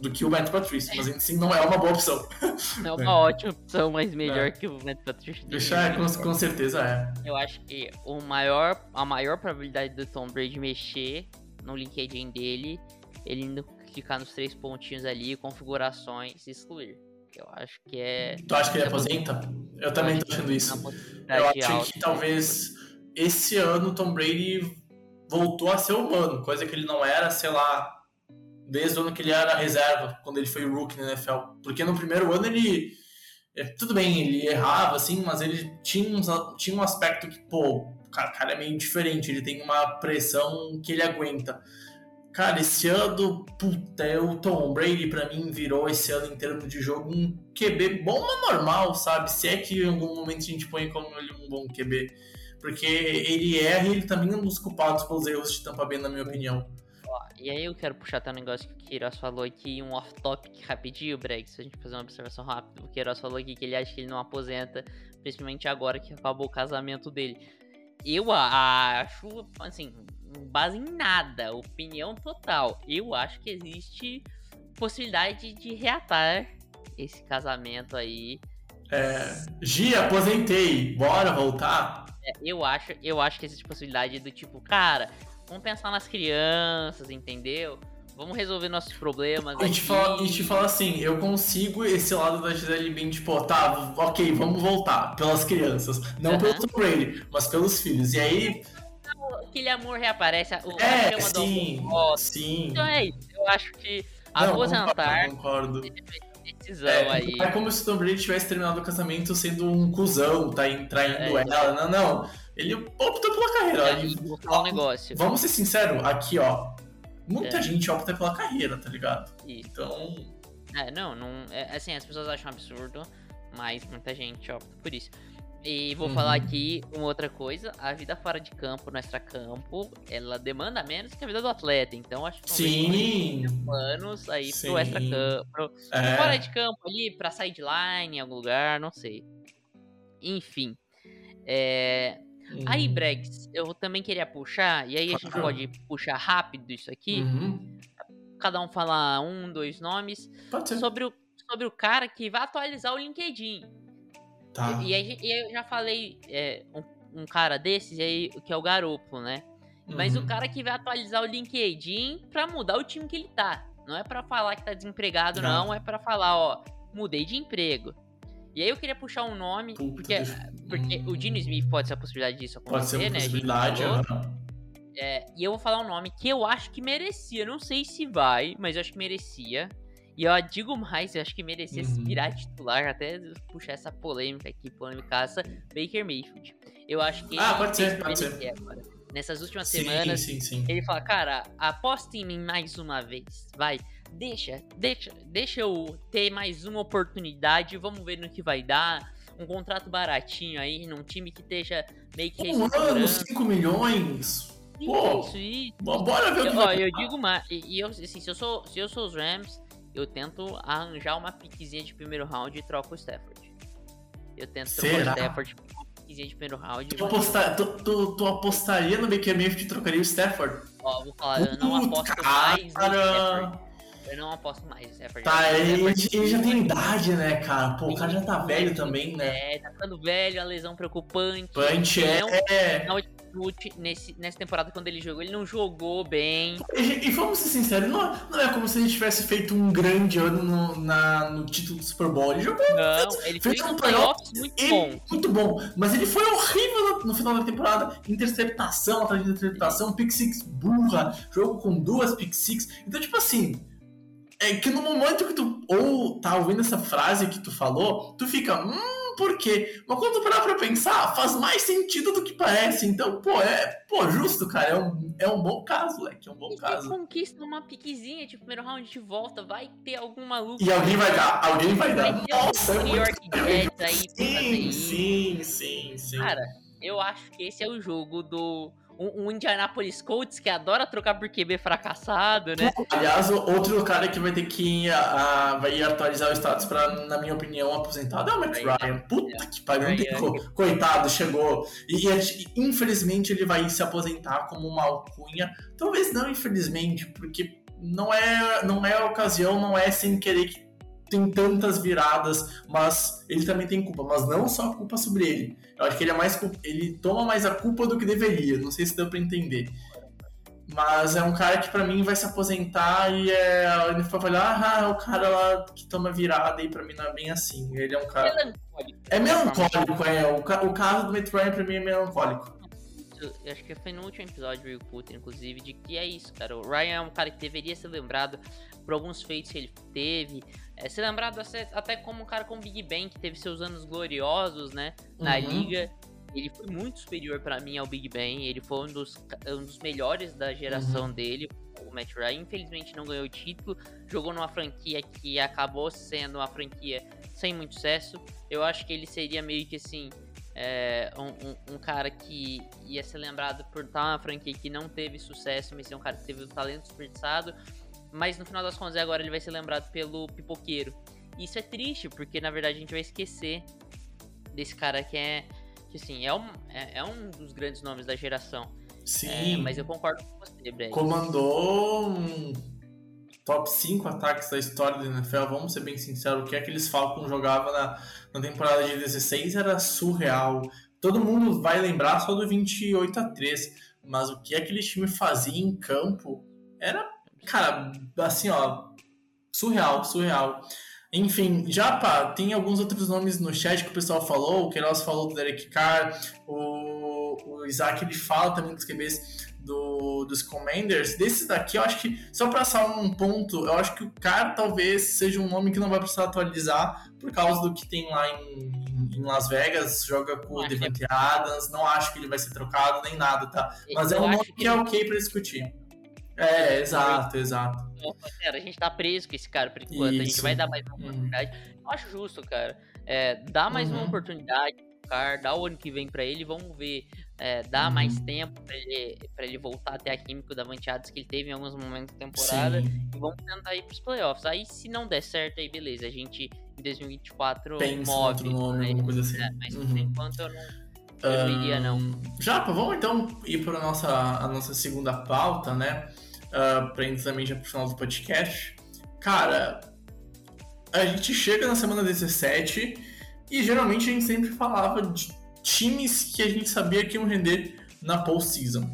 do que o Matt Patricia, mas ainda assim não é uma boa opção. [laughs] Não é uma ótima opção, mas melhor é. que o Matt Patricia. Deixa, é, com, com, certeza é. Eu acho que o maior, a maior probabilidade do Tom Brady mexer no LinkedIn dele, ele indo clicar nos três pontinhos ali, configurações e excluir. Eu acho que é. Tu acha que ele aposenta? Eu também tô achando isso. Eu acho que talvez esse ano Tom Brady voltou a ser humano, coisa que ele não era, sei lá, desde o ano que ele era reserva, quando ele foi rookie na NFL. Porque no primeiro ano ele. É, tudo bem, ele errava, assim, mas ele tinha, uns, tinha um aspecto que, pô, o cara é meio diferente, ele tem uma pressão que ele aguenta. Cara, esse ano, puta, é o Tom Brady pra mim virou esse ano em termos de jogo um QB bom, mas normal, sabe? Se é que em algum momento a gente põe como ele um bom QB. Porque ele erra e ele também é um dos culpados pelos erros de Tampa Bay, na minha opinião. E aí eu quero puxar até um negócio que o Queiroz falou aqui, um off-topic rapidinho, Breg, se a gente fazer uma observação rápida. O Queiroz falou aqui que ele acha que ele não aposenta, principalmente agora que acabou o casamento dele. Eu acho, assim, base em nada, opinião total. Eu acho que existe possibilidade de reatar esse casamento aí. É, Gi, aposentei, bora voltar? É, eu acho, eu acho que existe possibilidade do tipo, cara, vamos pensar nas crianças, entendeu? Vamos resolver nossos problemas. E te, fala, e te fala assim, eu consigo esse lado da Gisele bem, tipo, tá, ok, vamos voltar pelas crianças. Não uhum. pelo Tom Brady, mas pelos filhos. E aí aquele amor reaparece. O, é, sim, sim. Então é isso. Eu acho que aposentar. Não, concordo. Decisão é, aí. é como se o Tom Brady tivesse terminado o casamento sendo um cuzão, tá traindo é, ela. Não, não. Ele optou pela carreira. É, ele, falar um negócio. Vamos ser sinceros, aqui, ó. Muita é. gente opta pela carreira, tá ligado? Isso. Então. É, não, não. É, assim, as pessoas acham absurdo, mas muita gente opta por isso. E vou uhum. falar aqui uma outra coisa, a vida fora de campo, no extra-campo, ela demanda menos que a vida do atleta, então acho que Sim. anos aí Sim. pro extra-campo, é. fora de campo ali, pra sideline em algum lugar, não sei. Enfim. É... Uhum. Aí, Bregs, eu também queria puxar, e aí a gente pode puxar rápido isso aqui, uhum. cada um falar um, dois nomes, sobre o, sobre o cara que vai atualizar o LinkedIn. Tá. E, e, e eu já falei é, um, um, cara desses aí, que é o Garopo, né? Mas uhum. o cara que vai atualizar o LinkedIn pra mudar o time que ele tá. Não é para falar que tá desempregado, não. não é para falar, ó, mudei de emprego. E aí eu queria puxar um nome, Puta porque, porque o Dino Smith pode ser a possibilidade disso acontecer, pode ser uma né? Possibilidade, é, e eu vou falar um nome que eu acho que merecia. Não sei se vai, mas eu acho que merecia. E eu digo mais, eu acho que merecia uhum. virar titular, até puxar essa polêmica aqui, polêmicaça, Baker Mayfield. Eu acho que ah, pode ser, pode ser. Agora. Nessas últimas sim, semanas, sim, sim. ele fala, cara, aposta em mim mais uma vez, vai, deixa, deixa, deixa eu ter mais uma oportunidade, vamos ver no que vai dar. Um contrato baratinho aí, num time que esteja meio que. Um ano, 5 milhões. Pô, isso, isso. Bora ver o que eu, vai ó, eu digo mais, e, e eu, assim, se eu sou, se eu sou os Rams, eu tento arranjar uma piquezinha de primeiro round e troco o Stafford. Eu tento trocar o Stafford piquezinha de primeiro round. Tu, aposta, tu, tu, tu, apostaria no Baker Mayfield e trocaria o Stafford? Ó, vou falar, eu não aposto cara. mais no Stafford. Eu não aposto mais Stafford. Tá, ele, ele, já tem idade, né, cara? Pô, o cara já tá velho também, né? É, tá ficando velho, a lesão preocupante. Pante é. Na, nesse, nessa temporada, quando ele jogou, ele não jogou bem. E, e vamos ser sinceros, não, não, é como se ele tivesse feito um grande ano no, na, no título do Super Bowl. Ele jogou. Não, fez, ele fez um playoffs muito ele, bom. Muito bom. Mas ele foi horrível no, no final da temporada. Interceptação atrás de interceptação, pick six burra, jogo com duas pick six. Então, tipo assim é que no momento que tu ou tá ouvindo essa frase que tu falou, tu fica, hum, por quê? Mas quando tu parar pra pensar, faz mais sentido do que parece. Então, pô, é pô, justo, cara. É um, é um bom caso, Leque. É um bom e caso. conquista uma piquezinha, tipo, primeiro round de volta, vai ter algum maluco. E alguém vai dar, alguém vai dar. Vai Nossa, é New York [laughs] Jets aí sim, sim, sim, sim. Cara, eu acho que esse é o jogo do um, um, Indianapolis Colts que adora trocar por QB fracassado, né? Aliás, outro cara que vai ter que uh, vai atualizar o status para, na minha opinião, aposentado é o Matt Ryan. Puta que pariu, co coitado, chegou. E, e, infelizmente ele vai se aposentar como uma alcunha. Talvez não, infelizmente, porque não é, não é a ocasião, não é sem querer que tem tantas viradas, mas ele também tem culpa, mas não só a culpa sobre ele. Eu acho que ele é mais ele toma mais a culpa do que deveria. Não sei se deu para entender. Mas é um cara que para mim vai se aposentar e é, ele vai falar, ah, é o cara lá que toma virada e para mim não é bem assim. Ele é um cara melancólico. É melancólico, é. O, o caso do Ryan pra mim é melancólico. Eu acho que foi no último episódio do Putin, inclusive, de que é isso, cara. O Ryan é um cara que deveria ser lembrado por alguns feitos que ele teve, é, ser lembrado até como um cara como Big Ben, que teve seus anos gloriosos, né, na uhum. liga. Ele foi muito superior para mim ao Big Ben. Ele foi um dos, um dos melhores da geração uhum. dele, o Matt Ryan. Infelizmente não ganhou o título. Jogou numa franquia que acabou sendo uma franquia sem muito sucesso. Eu acho que ele seria meio que assim. É, um, um, um, cara que ia ser lembrado por estar uma franquia que não teve sucesso, mas ser um cara que teve o talento desperdiçado mas no final das contas agora ele vai ser lembrado pelo pipoqueiro. Isso é triste, porque na verdade a gente vai esquecer desse cara que é, que assim, é um, é, é um dos grandes nomes da geração. Sim. É, mas eu concordo com você, Brad. Comandou um top 5 ataques da história da NFL, vamos ser bem sinceros, o que aqueles Falcons jogavam na, na temporada de 16 era surreal. Todo mundo vai lembrar só do 28 a 3, mas o que aquele time fazia em campo era Cara, assim, ó, surreal, surreal. Enfim, já pá, tem alguns outros nomes no chat que o pessoal falou. O Queiroz falou do Derek Carr, o, o Isaac ele fala também dos QBs do, dos Commanders. Desses daqui, eu acho que, só pra passar um ponto, eu acho que o Carr talvez seja um nome que não vai precisar atualizar por causa do que tem lá em, em Las Vegas. Joga com o Devante Adams, não acho que ele vai ser trocado nem nada, tá? Mas é um nome que, que é ok pra discutir. É, exato, exato. a gente tá preso com esse cara por enquanto. Isso. A gente vai dar mais uma oportunidade. Hum. Eu acho justo, cara. É, dá mais uhum. uma oportunidade cara, dá o ano que vem para ele, vamos ver, é, dá uhum. mais tempo para ele, pra ele voltar até a química da Vanteados que ele teve em alguns momentos da temporada. Sim. E vamos tentar ir pros playoffs. Aí, se não der certo, aí beleza. A gente, em 2024, Pensa move. Nome, né? alguma coisa assim. É, mas uhum. por enquanto eu não. Eu um, iria, não. Japa, vamos então ir para nossa, a nossa segunda pauta, né? Uh, pra indo também já pro final do podcast. Cara, a gente chega na semana 17 e geralmente a gente sempre falava de times que a gente sabia que iam render na postseason.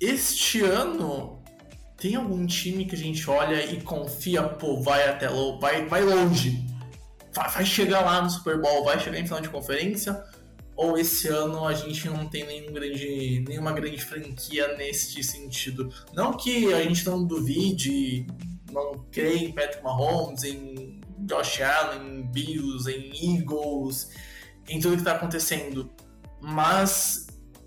Este ano, tem algum time que a gente olha e confia, pô, vai até low, vai, vai longe, vai, vai chegar lá no Super Bowl, vai chegar em final de conferência? Ou esse ano a gente não tem nenhum grande, nenhuma grande franquia neste sentido. Não que a gente não duvide, não creia em Patrick Mahomes, em Josh Allen, em Bills, em Eagles, em tudo que está acontecendo, mas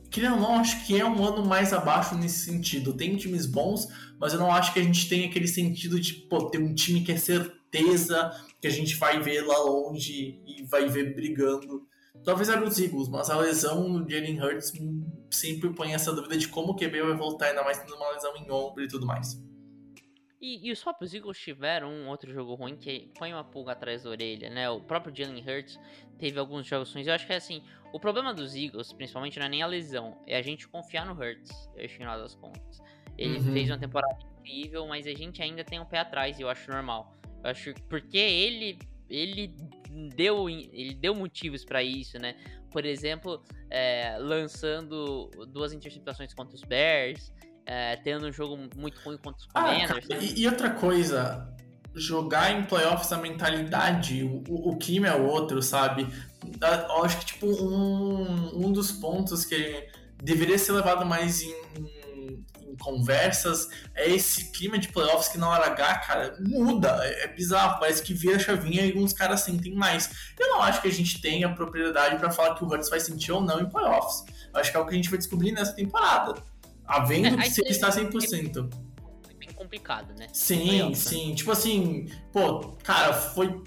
querendo ou não, acho que é um ano mais abaixo nesse sentido. Tem times bons, mas eu não acho que a gente tem aquele sentido de pô, ter um time que é certeza que a gente vai ver lá longe e vai ver brigando Talvez era os Eagles, mas a lesão do Jalen Hurts sempre põe essa dúvida de como o QB vai voltar, ainda mais tendo uma lesão em ombro e tudo mais. E, e, os próprios Eagles tiveram um outro jogo ruim que põe uma pulga atrás da orelha, né? O próprio Jalen Hurts teve alguns jogos ruins. Eu acho que é assim, o problema dos Eagles, principalmente, não é nem a lesão, é a gente confiar no Hurts, eu acho, no final das contas. Ele uhum. fez uma temporada incrível, mas a gente ainda tem um pé atrás e eu acho normal. Eu acho porque ele ele deu, ele deu motivos para isso, né? por exemplo, é, lançando duas interceptações contra os Bears, é, tendo um jogo muito ruim contra os Ah, Commanders. né? e, e outra coisa, jogar em playoffs a mentalidade, o, clima é outro, sabe? Da- Eu acho que, tipo, um, um dos pontos que deveria ser levado mais em conversas é esse clima de playoffs que na hora H, cara, muda. É, é bizarro, parece que vira a chavinha e uns caras sentem mais. Eu não acho que a gente tenha propriedade pra falar que o Hurts vai sentir ou não em playoffs. Eu acho que é o que a gente vai descobrir nessa temporada. Havendo É, que se ele está 100%. É bem complicado, né? Sim, Playoffs, né? sim. Tipo assim, pô, cara, foi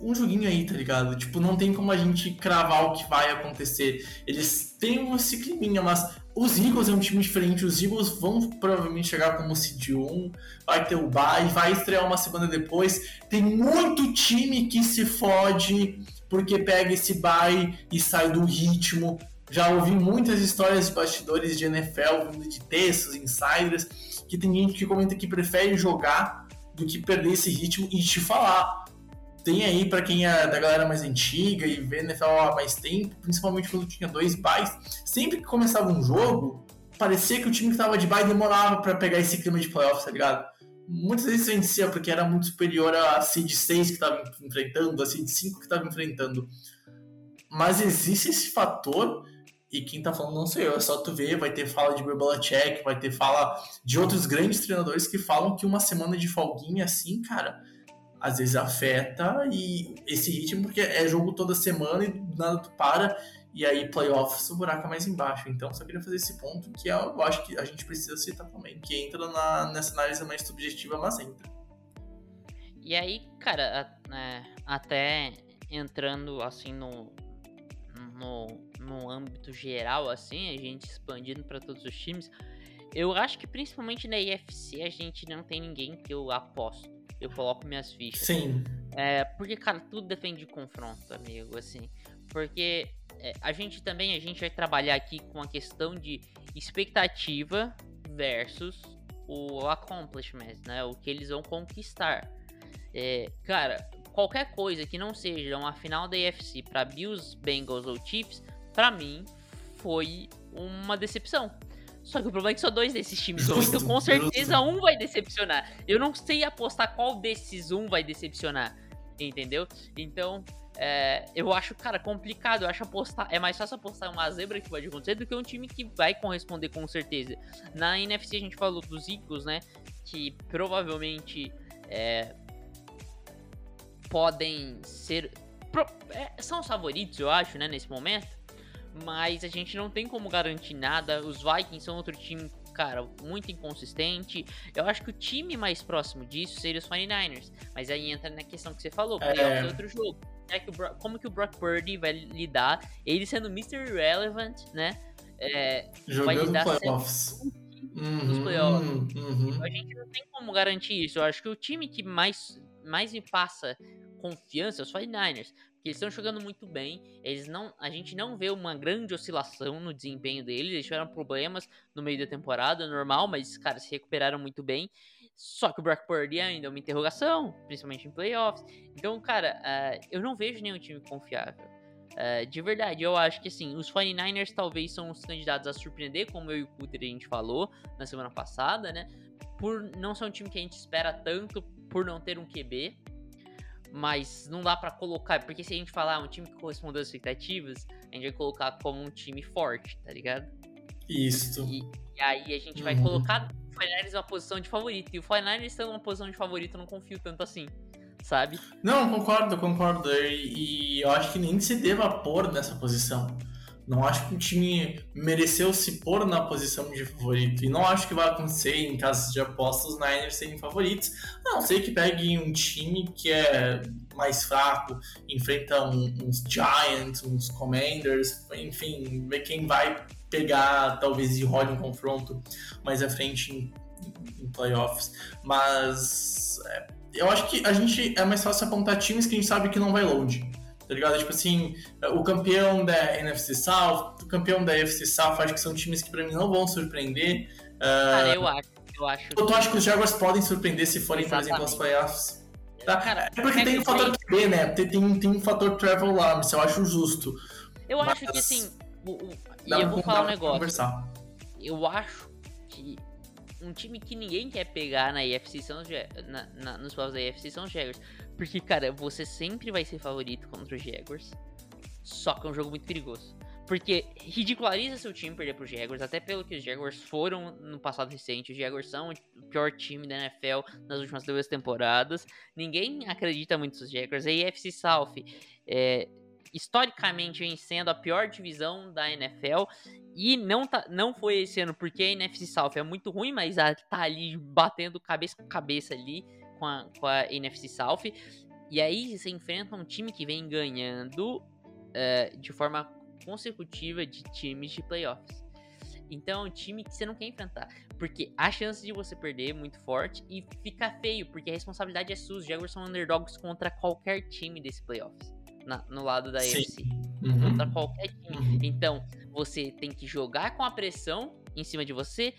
um joguinho aí, tá ligado? Tipo, não tem como a gente cravar o que vai acontecer. Eles têm esse climinha, mas os Eagles é um time diferente. Os Eagles vão provavelmente chegar como seed 1, vai ter o bye, vai estrear uma semana depois. Tem muito time que se fode porque pega esse bye e sai do ritmo. Já ouvi muitas histórias de bastidores de NFL de textos, insiders, que tem gente que comenta que prefere jogar do que perder esse ritmo e te falar. Tem aí pra quem é da galera mais antiga e vê NFL há mais tempo, principalmente quando tinha dois buys, sempre que começava um jogo, parecia que o time que tava de bye demorava pra pegar esse clima de playoffs, tá ligado? Muitas vezes vencia porque era muito superior a seed 6 que tava enfrentando, a seed 5 que tava enfrentando. Mas existe esse fator e quem tá falando não sou eu, é só tu ver, vai ter fala de Belichick, vai ter fala de outros grandes treinadores que falam que uma semana de folguinha assim, cara, às vezes afeta e esse ritmo, porque é jogo toda semana e do nada tu para, e aí playoffs o buraco é mais embaixo. Então só queria fazer esse ponto que eu acho que a gente precisa citar também, que entra na, nessa análise mais subjetiva, mas entra. E aí, cara, a- é, até entrando assim no, no, no âmbito geral, assim, a gente expandindo para todos os times, eu acho que principalmente na IFC a gente não tem ninguém que eu aposto. Eu coloco minhas fichas. Sim, É, porque, cara, tudo depende de confronto, amigo, assim. Porque é, a gente também, a gente vai trabalhar aqui com a questão de expectativa versus o accomplishment, né? O que eles vão conquistar. É, cara, qualquer coisa que não seja uma final da AFC para Bills, Bengals ou Chiefs, pra mim foi uma decepção. Só que o problema é que só dois desses times vão, então com certeza um vai decepcionar. Eu não sei apostar qual desses um vai decepcionar, entendeu? Então, é, eu acho, cara, complicado. Eu acho apostar. É mais fácil apostar uma zebra que pode acontecer do que um time que vai corresponder com certeza. Na NFC a gente falou dos Eagles, né? Que provavelmente é, podem ser. pro- é, são os favoritos, eu acho, né? Nesse momento. Mas a gente não tem como garantir nada. Os Vikings são outro time, cara, muito inconsistente. Eu acho que o time mais próximo disso seria os 49ers. Mas aí entra na questão que você falou, É. playoffs é outro jogo. É que como que o Brock Purdy vai lidar? Ele sendo Mr. Irrelevant, né? É, jogando lidar playoffs. Uhum, playoffs. uhum. a gente não tem como garantir isso. Eu acho que o time que mais, mais me passa confiança é os 49ers. Porque eles estão jogando muito bem. Eles não, a gente não vê uma grande oscilação no desempenho deles. Eles tiveram problemas no meio da temporada, normal, mas, cara, se recuperaram muito bem. Só que o Brock Purdy ainda é uma interrogação, principalmente em playoffs. Então, cara, ah, eu não vejo nenhum time confiável. Ah, de verdade, eu acho que assim, os 49ers talvez são os candidatos a surpreender, como eu e o Cutter a gente falou na semana passada, né? Por não ser um time que a gente espera tanto, por não ter um QB. Mas não dá pra colocar, porque se a gente falar um time que correspondeu às expectativas, a gente vai colocar como um time forte, tá ligado? Isso. E, e aí a gente vai Uhum. colocar o 49ers numa posição de favorito. E o 49ers estando numa posição de favorito, eu não confio tanto assim, sabe? Não, concordo, concordo. E, e eu acho que nem se deva pôr nessa posição. Não acho que o time mereceu se pôr na posição de favorito. E não acho que vai acontecer em casos de apostas os Niners serem favoritos. A não sei que pegue um time que é mais fraco, enfrenta um- uns Giants, uns Commanders, enfim, ver quem vai pegar, talvez, e role um confronto mais à frente em, em playoffs. Mas é, eu acho que a gente é mais fácil apontar times que a gente sabe que não vai longe. Tá ligado? Tipo assim, o campeão da NFC South, o campeão da AFC South, acho que são times que pra mim não vão surpreender. Cara, Ah, eu acho. Eu acho. eu acho que os Jaguars podem surpreender se forem, por exemplo, aos playoffs. Tá? Cara, É porque tem o é fator QB, né? Tem, tem, tem um fator travel mas eu acho justo. Eu Mas acho que assim. O, o, e eu vou falar um negócio. Conversar. Eu acho um time que ninguém quer pegar na EFC são os na, na- nos playoffs da EFC são os Jaguars. Porque, cara, você sempre vai ser favorito contra os Jaguars. Só que é um jogo muito perigoso. Porque ridiculariza seu time perder pro Jaguars, até pelo que os Jaguars foram no passado recente. Os Jaguars são o pior time da NFL nas últimas duas temporadas. Ninguém acredita muito nos Jaguars. A EFC South é, historicamente vem sendo a pior divisão da NFL. E não, tá, não foi esse ano porque a NFC South é muito ruim, mas a, tá ali batendo cabeça com cabeça ali com a, com a NFC South. E aí você enfrenta um time que vem ganhando eh, de forma consecutiva de times de playoffs. Então é um time que você não quer enfrentar. Porque a chance de você perder é muito forte e fica feio, porque a responsabilidade é sua. Os Jaguars são underdogs contra qualquer time desse playoffs. Na- no lado da Sim. AFC. Uhum. Contra qualquer time. Uhum. Então, você tem que jogar com a pressão em cima de você,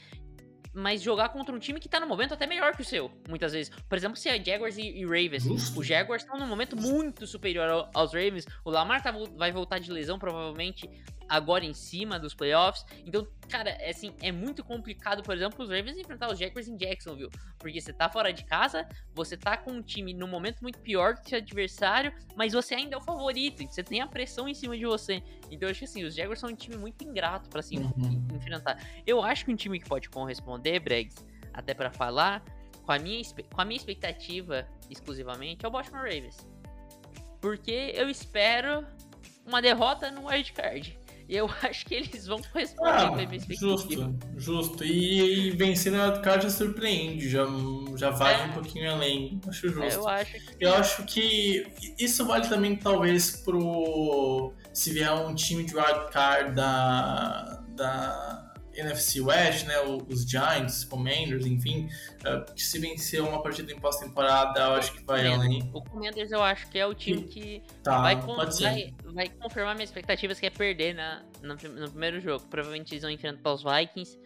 mas jogar contra um time que tá no momento até melhor que o seu, muitas vezes. Por exemplo, se é Jaguars e, e Ravens. Justo. Os Jaguars estão num momento muito superior ao- aos Ravens. O Lamar tá vai voltar de lesão, provavelmente, agora em cima dos playoffs. Então, cara, é, assim, é muito complicado, por exemplo, os Ravens enfrentar os Jaguars em Jacksonville. Porque você tá fora de casa, você tá com um time num momento muito pior do que seu adversário, mas você ainda é o favorito. Você tem a pressão em cima de você. Então, eu acho que assim, os Jaguars são um time muito ingrato pra se Uhum. en- enfrentar. Eu acho que um time que pode corresponder, Bregs, até pra falar, com a minha, com a minha expectativa exclusivamente, é o Baltimore Ravens. Porque eu espero uma derrota no wildcard. E eu [laughs] acho que eles vão corresponder Ah, com a minha expectativa. justo, justo. E, e vencer na wildcard já surpreende, já, já vai É. um pouquinho além. Acho É, justo. Eu acho que Eu acho que isso vale também, talvez, pro. Se vier um time de wildcard da, da NFC West, né? Os Giants, Commanders, enfim, eh, que se vencer uma partida em pós-temporada, eu acho que vai além. o Commanders eu acho que é o time que Tá, vai, con- vai, vai confirmar minhas expectativas que é perder na, no, no primeiro jogo. Provavelmente eles vão enfrentar os Vikings,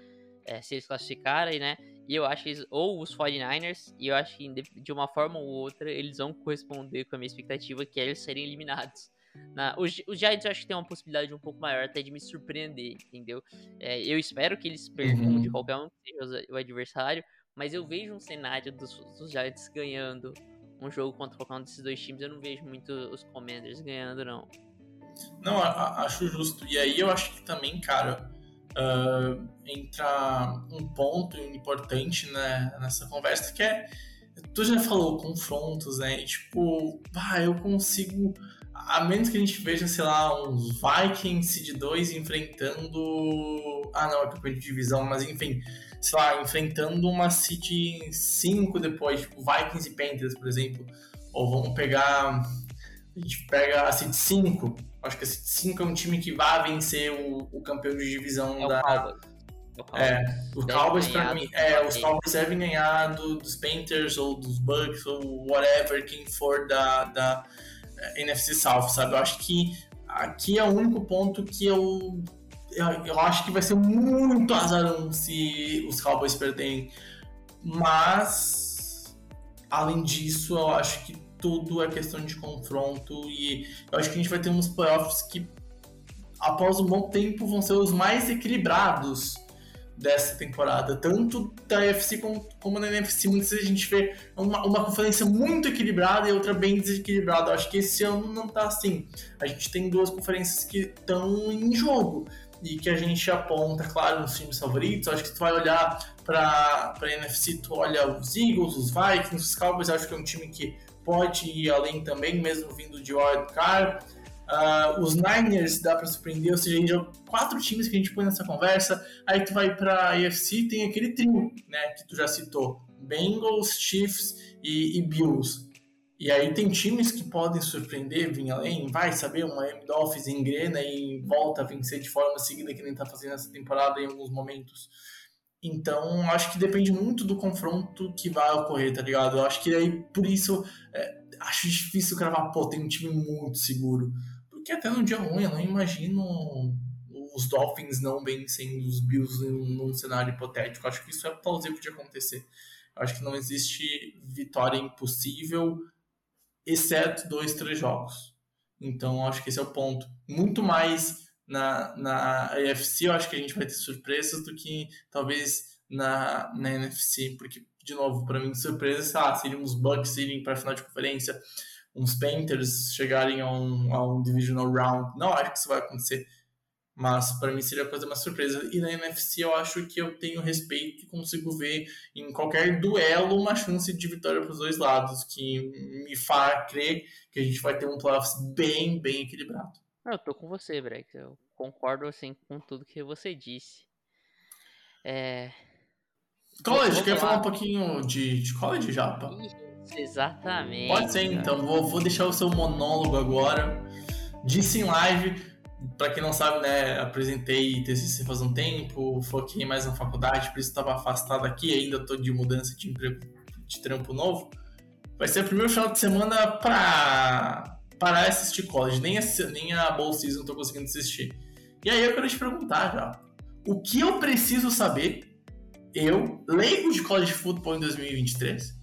é, se eles classificarem, né? E eu acho que eles, ou os 49ers, e eu acho que de uma forma ou outra eles vão corresponder com a minha expectativa, que é eles serem eliminados. Na, os, os Giants eu acho que tem uma possibilidade um pouco maior até de me surpreender, entendeu? É, eu espero que eles percam Uhum. de qualquer um que seja o adversário, mas eu vejo um cenário dos, dos Giants ganhando um jogo contra qualquer um desses dois times. Eu não vejo muito os Commanders ganhando, não. Não, a- a- acho justo. E aí eu acho que também, cara, ah, entra um ponto importante né, nessa conversa que é. Tu já falou confrontos, né? E, tipo, ah, eu consigo. A menos que a gente veja, sei lá, uns Vikings Seed 2 enfrentando. Ah, não, é campeão de divisão, mas enfim, sei lá, enfrentando uma Seed 5 depois, tipo Vikings e Panthers, por exemplo. Ou vamos pegar. A gente pega a Seed 5. Acho que a Seed 5 é um time que vai vencer o, o campeão de divisão É da. É o Cowboys. É, Cowboys pra mim. É, os. Cowboys devem ganhar do- dos Panthers ou dos Bucks ou whatever, quem for da, da NFC South, sabe? Eu acho que aqui é o único ponto que eu. Eu, eu acho que vai ser muito azarão se os Cowboys perderem. Mas, além disso, eu acho que tudo é questão de confronto e eu acho que a gente vai ter uns playoffs que, após um bom tempo, vão ser os mais equilibrados dessa temporada, tanto da UFC como, como da NFC. Muitas vezes a gente vê uma, uma conferência muito equilibrada e outra bem desequilibrada. Eu acho que esse ano não tá assim. A gente tem duas conferências que estão em jogo e que a gente aponta, claro, nos times favoritos. Eu acho que tu vai olhar para a NFC, tu olha os Eagles, os Vikings, os Cowboys. Eu acho que é um time que pode ir além também, mesmo vindo de wildcard. Uh, os Niners dá para surpreender, ou seja, já quatro times que a gente põe nessa conversa. Aí tu vai para a AFC, tem aquele trio, né, que tu já citou: Bengals, Chiefs e, e Bills. E aí tem times que podem surpreender, vir além, vai saber, uma Miami Dolphins engrena e volta a vencer de forma seguida que nem tá fazendo essa temporada em alguns momentos. Então, acho que depende muito do confronto que vai ocorrer, tá ligado? Eu acho que aí, por isso, é, acho difícil cravar, pô, tem um time muito seguro. Porque até no dia ruim, eu não imagino os Dolphins não vencendo os Bills num, cenário hipotético. Acho que isso é plausível de acontecer. Acho que não existe vitória impossível, exceto dois, três jogos. Então, acho que esse é o ponto. Muito mais na, na AFC, eu acho que a gente vai ter surpresas do que talvez na, na NFC, porque, de novo, para mim, surpresas, ah, seriam os Bucks irem para a final de conferência, uns Panthers chegarem a um, a um divisional round. Não acho que isso vai acontecer, mas para mim seria coisa uma surpresa. E na NFC eu acho que eu tenho respeito e consigo ver em qualquer duelo uma chance de vitória para os dois lados, que me faz crer que a gente vai ter um playoffs bem, bem equilibrado. Eu tô com você, Brex. Eu concordo assim com tudo que você disse. É... College, quer falar um pouquinho de, de college, Japa? Exatamente. Pode ser, então. Vou, vou deixar o seu monólogo agora. Disse em live. Pra quem não sabe, né, apresentei TCC faz um tempo, foquei mais na faculdade, por isso estava afastado aqui, ainda tô de mudança de emprego, de trampo novo. Vai ser o primeiro final de semana pra parar de assistir college, nem a, nem a Bowl Season tô conseguindo assistir. E aí eu quero te perguntar já, o que eu preciso saber, eu, leigo de college football em 2023,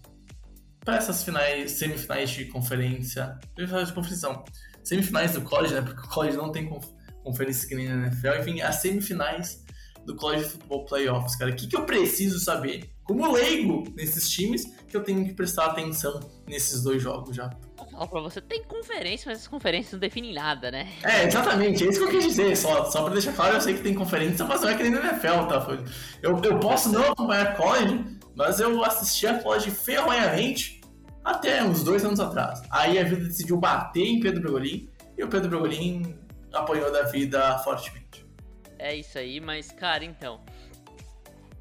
para essas finais, semifinais de conferência, semifinais de conferência, não, semifinais do college, né? Porque o college não tem conferência que nem na NFL. Enfim, as semifinais do College Football Playoffs, cara. O que, que eu preciso saber, como leigo nesses times, que eu tenho que prestar atenção nesses dois jogos já? Fala pra você, tem conferência, mas as conferências não definem nada, né? É, exatamente, é isso que eu quis dizer. Só, só pra deixar claro, eu sei que tem conferência, mas não é que nem na NFL, tá? Eu, eu posso não acompanhar college, mas eu assisti a college ferroamente até uns dois anos atrás. Aí a vida decidiu bater em Pedro Brogolin e o Pedro Brogolin apoiou da vida fortemente. É isso aí, mas cara, então.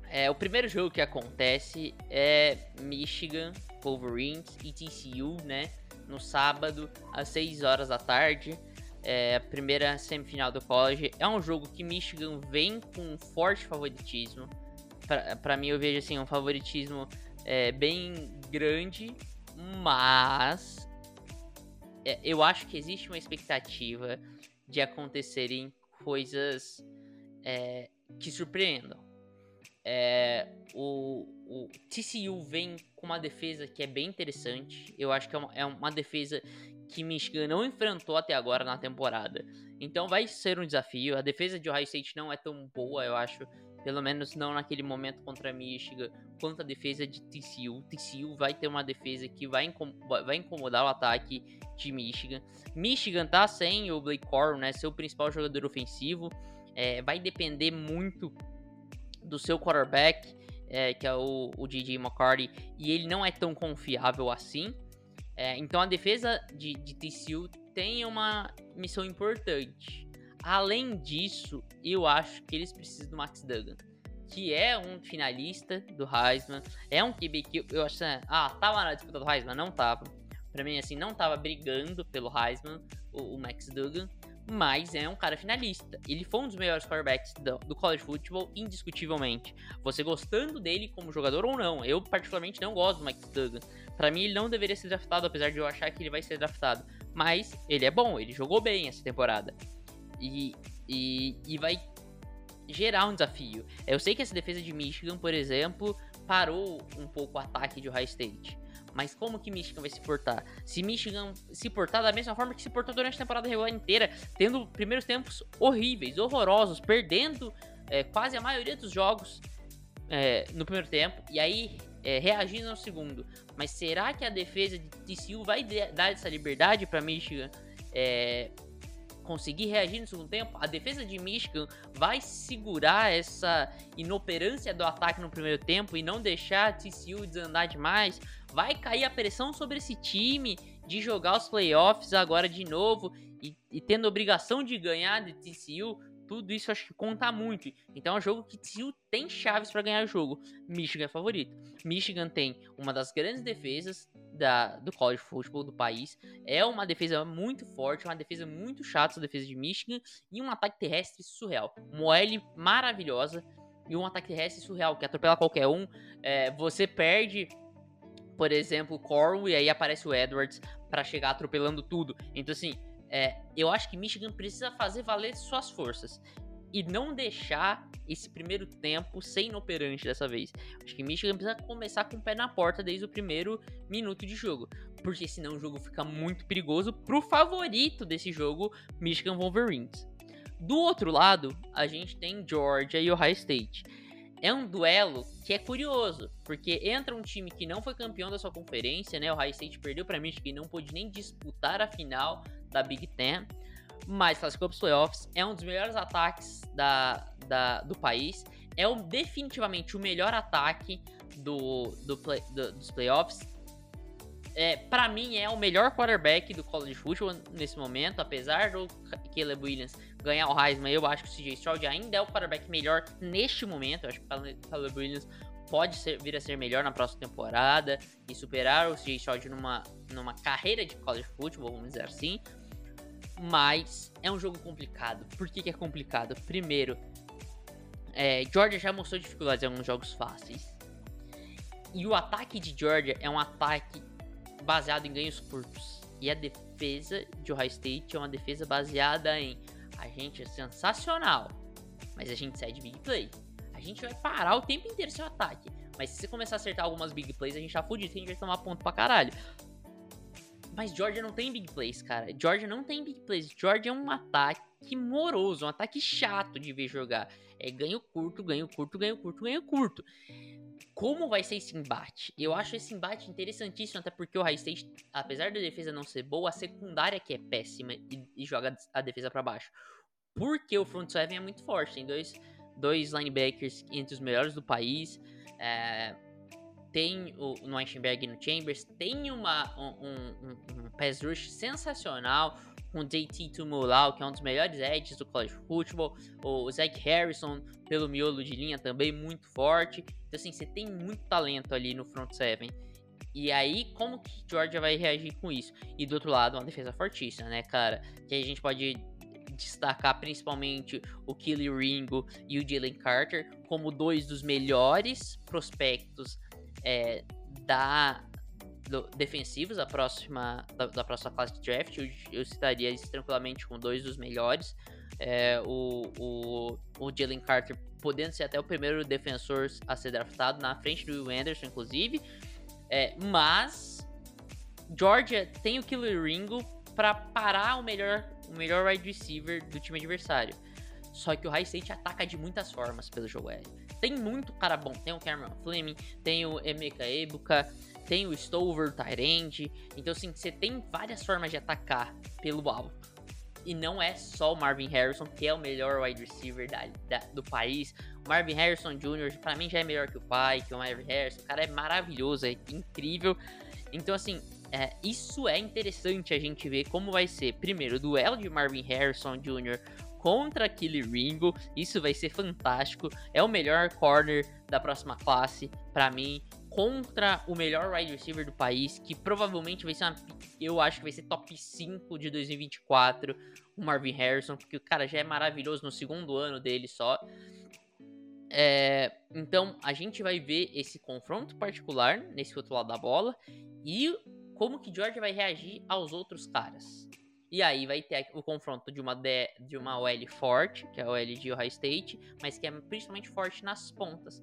É, o primeiro jogo que acontece é Michigan, Wolverines e TCU, né? No sábado, às 6 horas da tarde. É a primeira semifinal do college. É um jogo que Michigan vem com um forte favoritismo. Para mim, eu vejo assim, um favoritismo é, bem grande mas é, eu acho que existe uma expectativa de acontecerem coisas é, que surpreendam. É, o, o, TCU vem com uma defesa que é bem interessante. Eu acho que é uma, é uma defesa que Michigan não enfrentou até agora na temporada. Então vai ser um desafio. A defesa de Ohio State não é tão boa, eu acho. Pelo menos não naquele momento contra Michigan, quanto a defesa de TCU. TCU vai ter uma defesa que vai, incom vai incomodar o ataque de Michigan. Michigan tá sem o Blake Corum, né? Seu principal jogador ofensivo. É, vai depender muito do seu quarterback, é, que é o, o DJ McCarty, e ele não é tão confiável assim. É, então a defesa de, de TCU tem uma missão importante. Além disso, eu acho que eles precisam do Max Duggan, que é um finalista do Heisman, é um QB que eu acho, ah, tava na disputa do Heisman, não tava. Para mim assim, não tava brigando pelo Heisman o, o, Max Duggan, mas é um cara finalista. Ele foi um dos melhores quarterbacks do, do college football indiscutivelmente. Você gostando dele como jogador ou não, eu particularmente não gosto do Max Duggan. Para mim ele não deveria ser draftado, apesar de eu achar que ele vai ser draftado. Mas ele é bom, ele jogou bem essa temporada. E, e, e vai gerar um desafio. Eu sei que essa defesa de Michigan, por exemplo, parou um pouco o ataque de Ohio State. Mas como que Michigan vai se portar? Se Michigan se portar da mesma forma que se portou durante a temporada regular inteira, tendo primeiros tempos horríveis, horrorosos, perdendo é, quase a maioria dos jogos é, no primeiro tempo, e aí é, reagindo no segundo. Mas será que a defesa de TCU vai dar essa liberdade para Michigan é, conseguir reagir no segundo tempo, a defesa de Michigan vai segurar essa inoperância do ataque no primeiro tempo e não deixar TCU desandar demais. Vai cair a pressão sobre esse time de jogar os playoffs agora de novo e, e tendo obrigação de ganhar de TCU. Tudo isso acho que conta muito. Então é um jogo que TCU tem chaves para ganhar o jogo. Michigan é favorito. Michigan tem uma das grandes defesas da, do college football do país. É uma defesa muito forte, uma defesa muito chata, essa defesa de Michigan, e um ataque terrestre surreal. Moelle maravilhosa e um ataque terrestre surreal, que atropela qualquer um. É, você perde, por exemplo, Corwin, e aí aparece o Edwards para chegar atropelando tudo. Então, assim, é, eu acho que Michigan precisa fazer valer suas forças e não deixar esse primeiro tempo sem inoperante dessa vez. Acho que Michigan precisa começar com o pé na porta desde o primeiro minuto de jogo, porque senão o jogo fica muito perigoso pro favorito desse jogo, Michigan Wolverines. Do outro lado, a gente tem Georgia e Ohio State. É um duelo que é curioso, porque entra um time que não foi campeão da sua conferência, né? O Ohio State perdeu para Michigan e não pôde nem disputar a final da Big Ten mas classificou para os playoffs, é um dos melhores ataques da, da, do país, é definitivamente o melhor ataque do, do, play, do dos playoffs. É, para mim é o melhor quarterback do college football nesse momento, apesar do Caleb Williams ganhar o Heisman, eu acho que o CJ Stroud ainda é o quarterback melhor neste momento, eu acho que o Caleb Williams pode ser, vir a ser melhor na próxima temporada e superar o CJ Stroud numa, numa carreira de college football, vamos dizer assim. Mas é um jogo complicado. Por que, que é complicado? Primeiro, é, Georgia já mostrou dificuldades em alguns jogos fáceis. E o ataque de Georgia é um ataque baseado em ganhos curtos. E a defesa de Ohio State é uma defesa baseada em a gente é sensacional, mas a gente cede big play. A gente vai parar o tempo inteiro seu ataque. Mas se você começar a acertar algumas big plays, a gente tá fudido, a gente vai tomar ponto pra caralho. Mas Georgia não tem big plays, cara. Georgia não tem big plays. Georgia é um ataque moroso, um ataque chato de ver jogar. É ganho curto, ganho curto, ganho curto, ganho curto. Como vai ser esse embate? Eu acho esse embate interessantíssimo, até porque o High State, apesar da defesa não ser boa, a secundária que é péssima e, e joga a defesa para baixo. Porque o front seven é muito forte. Tem dois, dois linebackers entre os melhores do país. É, tem o e no Chambers, tem uma, um, um, um pass rush sensacional com JT Tumulau, que é um dos melhores edges do college football, o Zach Harrison pelo miolo de linha também muito forte. Então assim, você tem muito talento ali no front seven. E aí, como que Georgia vai reagir com isso? E do outro lado, uma defesa fortíssima, né, cara? Que a gente pode destacar principalmente o Kelly Ringo e o Jalen Carter como dois dos melhores prospectos é, da do, defensivos da próxima, da, da, próxima classe de draft. Eu, eu citaria isso tranquilamente com dois dos melhores. É, o, o, o Jalen Carter podendo ser até o primeiro defensor a ser draftado, na frente do Will Anderson, inclusive. É, mas Georgia tem o Killer Ringo para parar o melhor, o melhor wide receiver do time adversário. Só que o High State ataca de muitas formas pelo jogo aéreo. Tem muito cara bom. Tem o Cameron Fleming, tem o Emeka Ebuka, tem o Stover, Tyrande. Então, assim, você tem várias formas de atacar pelo alto. E não é só o Marvin Harrison, que é o melhor wide receiver da, da, do país. O Marvin Harrison Jr., para mim, já é melhor que o pai, que o Marvin Harrison. O cara é maravilhoso, é incrível. Então, assim, é, isso é interessante a gente ver como vai ser. Primeiro, o duelo de Marvin Harrison Jr contra aquele Ringo. Isso vai ser fantástico. É o melhor corner da próxima classe para mim. Contra o melhor wide receiver do país, que provavelmente vai ser uma. Eu acho que vai ser top 5 de 2024. O Marvin Harrison, porque o cara já é maravilhoso no segundo ano dele só. É, então a gente vai ver esse confronto particular nesse outro lado da bola e como que George vai reagir aos outros caras. E aí vai ter o confronto de uma, D, de uma OL forte, que é a OL de Ohio State, mas que é principalmente forte nas pontas,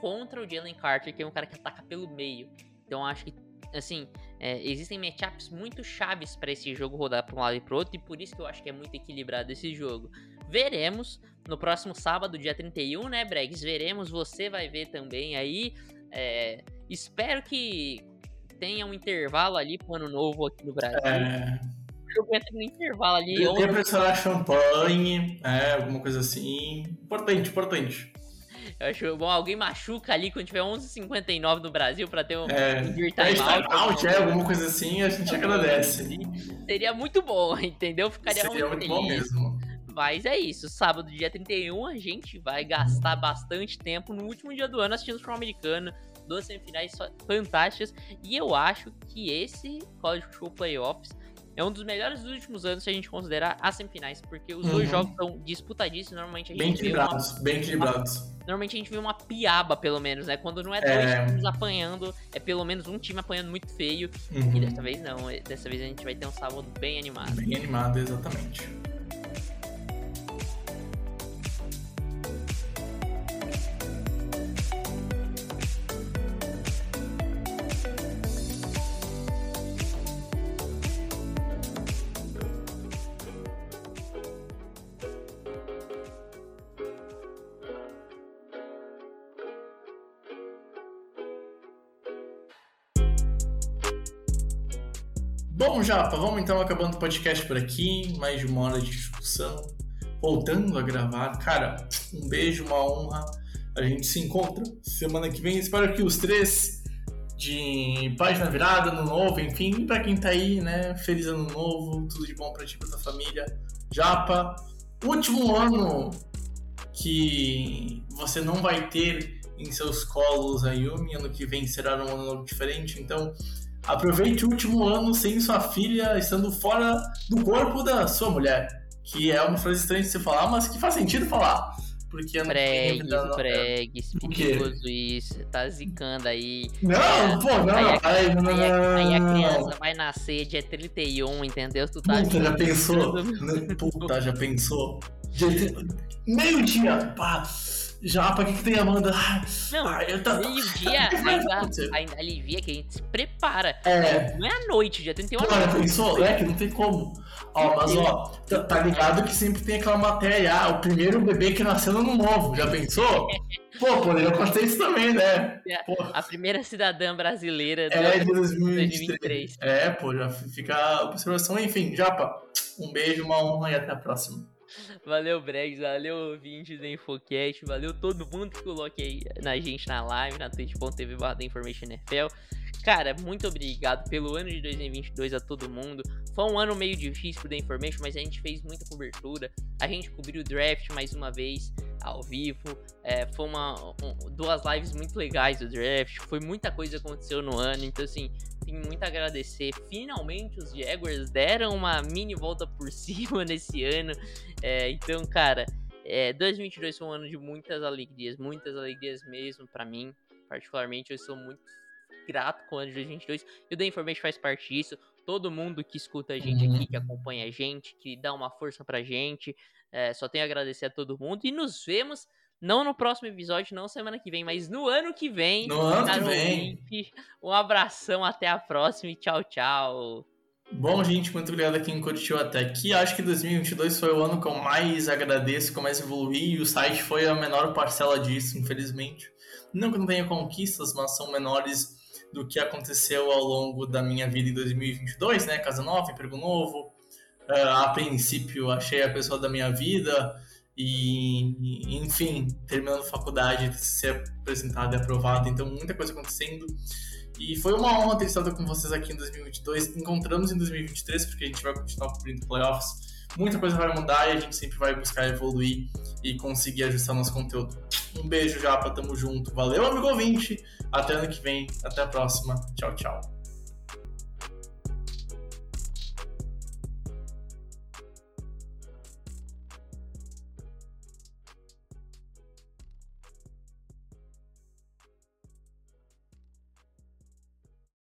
contra o Jalen Carter, que é um cara que ataca pelo meio. Então acho que, assim, é, existem matchups muito chaves para esse jogo rodar para um lado e para outro, e por isso que eu acho que é muito equilibrado esse jogo. Veremos no próximo sábado, dia 31, né, Bregs? Veremos, você vai ver também aí. É, espero que tenha um intervalo ali pro ano novo aqui no Brasil. É jogo entra no intervalo ali. Eu ia pressionar champanhe, é, alguma coisa assim. Importante, importante. Eu acho bom, alguém machuca ali quando tiver 11h59 no Brasil pra ter um, é, um time out. out é, alguma coisa assim, a gente agradece. Seria muito bom, [laughs] entendeu? Ficaria Seria muito, muito bom mesmo. Mas é isso, sábado, dia 31, a gente vai gastar bastante tempo no último dia do ano assistindo o futebol americano, duas semifinais fantásticas. E eu acho que esse College Football Playoffs é um dos melhores dos últimos anos se a gente considerar as semifinais, porque os uhum. dois jogos são disputadíssimos, normalmente a gente bem equilibrados, uma, bem equilibrados. Normalmente a gente vê uma piaba, pelo menos, né? Quando não é dois é... times apanhando, é pelo menos um time apanhando muito feio. Uhum. E dessa vez não, dessa vez a gente vai ter um sábado bem animado. Bem animado, exatamente. Bom, Japa, vamos então acabando o podcast por aqui. Mais de uma hora de discussão. Voltando a gravar. Cara, um beijo, uma honra. A gente se encontra semana que vem. Espero que os três de página virada, ano novo, enfim, para quem tá aí, né? Feliz ano novo, tudo de bom pra ti, pra tua família. Japa, último ano que você não vai ter em seus colos a Yumi, ano que vem será um ano novo diferente, então aproveite o último ano sem sua filha estando fora do corpo da sua mulher, que é uma frase estranha de se falar, mas que faz sentido falar. Porque ano Pregues, que vem, pregues, O quê? perigoso isso, tá zicando aí. Não, É, pô, não, aí, a, aí, não, não, aí a- aí a não, não. criança vai nascer dia 31, entendeu? Tu tá Puta, já pensou? Puta, já pensou? Meio dia, pá. Já, pra que, que tem Amanda? Ai, Não, ai, eu tá... meio-dia O ainda, ainda alivia que a gente se prepara. É, Não é à noite, dia 31 pô, já pensou? É que não tem como. Ó, mas ó, tá, tá ligado que sempre tem aquela matéria, ah, o primeiro bebê que nasceu no novo, já pensou? [laughs] Pô, poderia acontecer isso também, né? Pô, A primeira cidadã brasileira do é de 2023. 2023. É, pô, já fica a observação. Enfim, Japa, um beijo, uma honra e até a próxima. Valeu, Bregs, valeu, ouvinte do Infocast, valeu todo mundo que coloque aí na gente na live, na twitch.tv barra InformationNFL. Cara, muito obrigado pelo ano de 2022 a todo mundo. Foi um ano meio difícil pro The Information, mas a gente fez muita cobertura. A gente cobriu o draft mais uma vez, ao vivo. É, foi uma, um- duas lives muito legais do draft. Foi muita coisa que aconteceu no ano. Então, assim, tenho muito a agradecer. Finalmente os Jaguars deram uma mini volta por [laughs] cima nesse ano. É, então, cara, é, 2022 foi um ano de muitas alegrias, muitas alegrias mesmo pra mim. Particularmente, eu sou muito grato com o ano de 2022 e o The Information faz parte disso. Todo mundo que escuta a gente aqui, que acompanha a gente, que dá uma força pra gente, é, só tenho a agradecer a todo mundo e nos vemos. Não no próximo episódio, não semana que vem, mas no ano que vem. No ano que vem. Um abração, até a próxima e tchau, tchau. Bom, gente, muito obrigado a quem curtiu até aqui. Acho que 2022 foi o ano que eu mais agradeço, que eu mais evoluí, e o site foi a menor parcela disso, infelizmente. Não que não tenha conquistas, mas são menores do que aconteceu ao longo da minha vida em 2022, né? Casa nova, emprego novo. Ah, a princípio, achei a pessoa da minha vida e, enfim, terminando faculdade, ser apresentado e aprovado. Então, muita coisa acontecendo. E foi uma honra ter estado com vocês aqui em 2022. Encontramos em 2023, porque a gente vai continuar cobrindo playoffs. Muita coisa vai mudar e a gente sempre vai buscar evoluir e conseguir ajustar nosso conteúdo. Um beijo, Japa, tamo junto. Valeu, amigo ouvinte. Até ano que vem. Até a próxima. Tchau, tchau.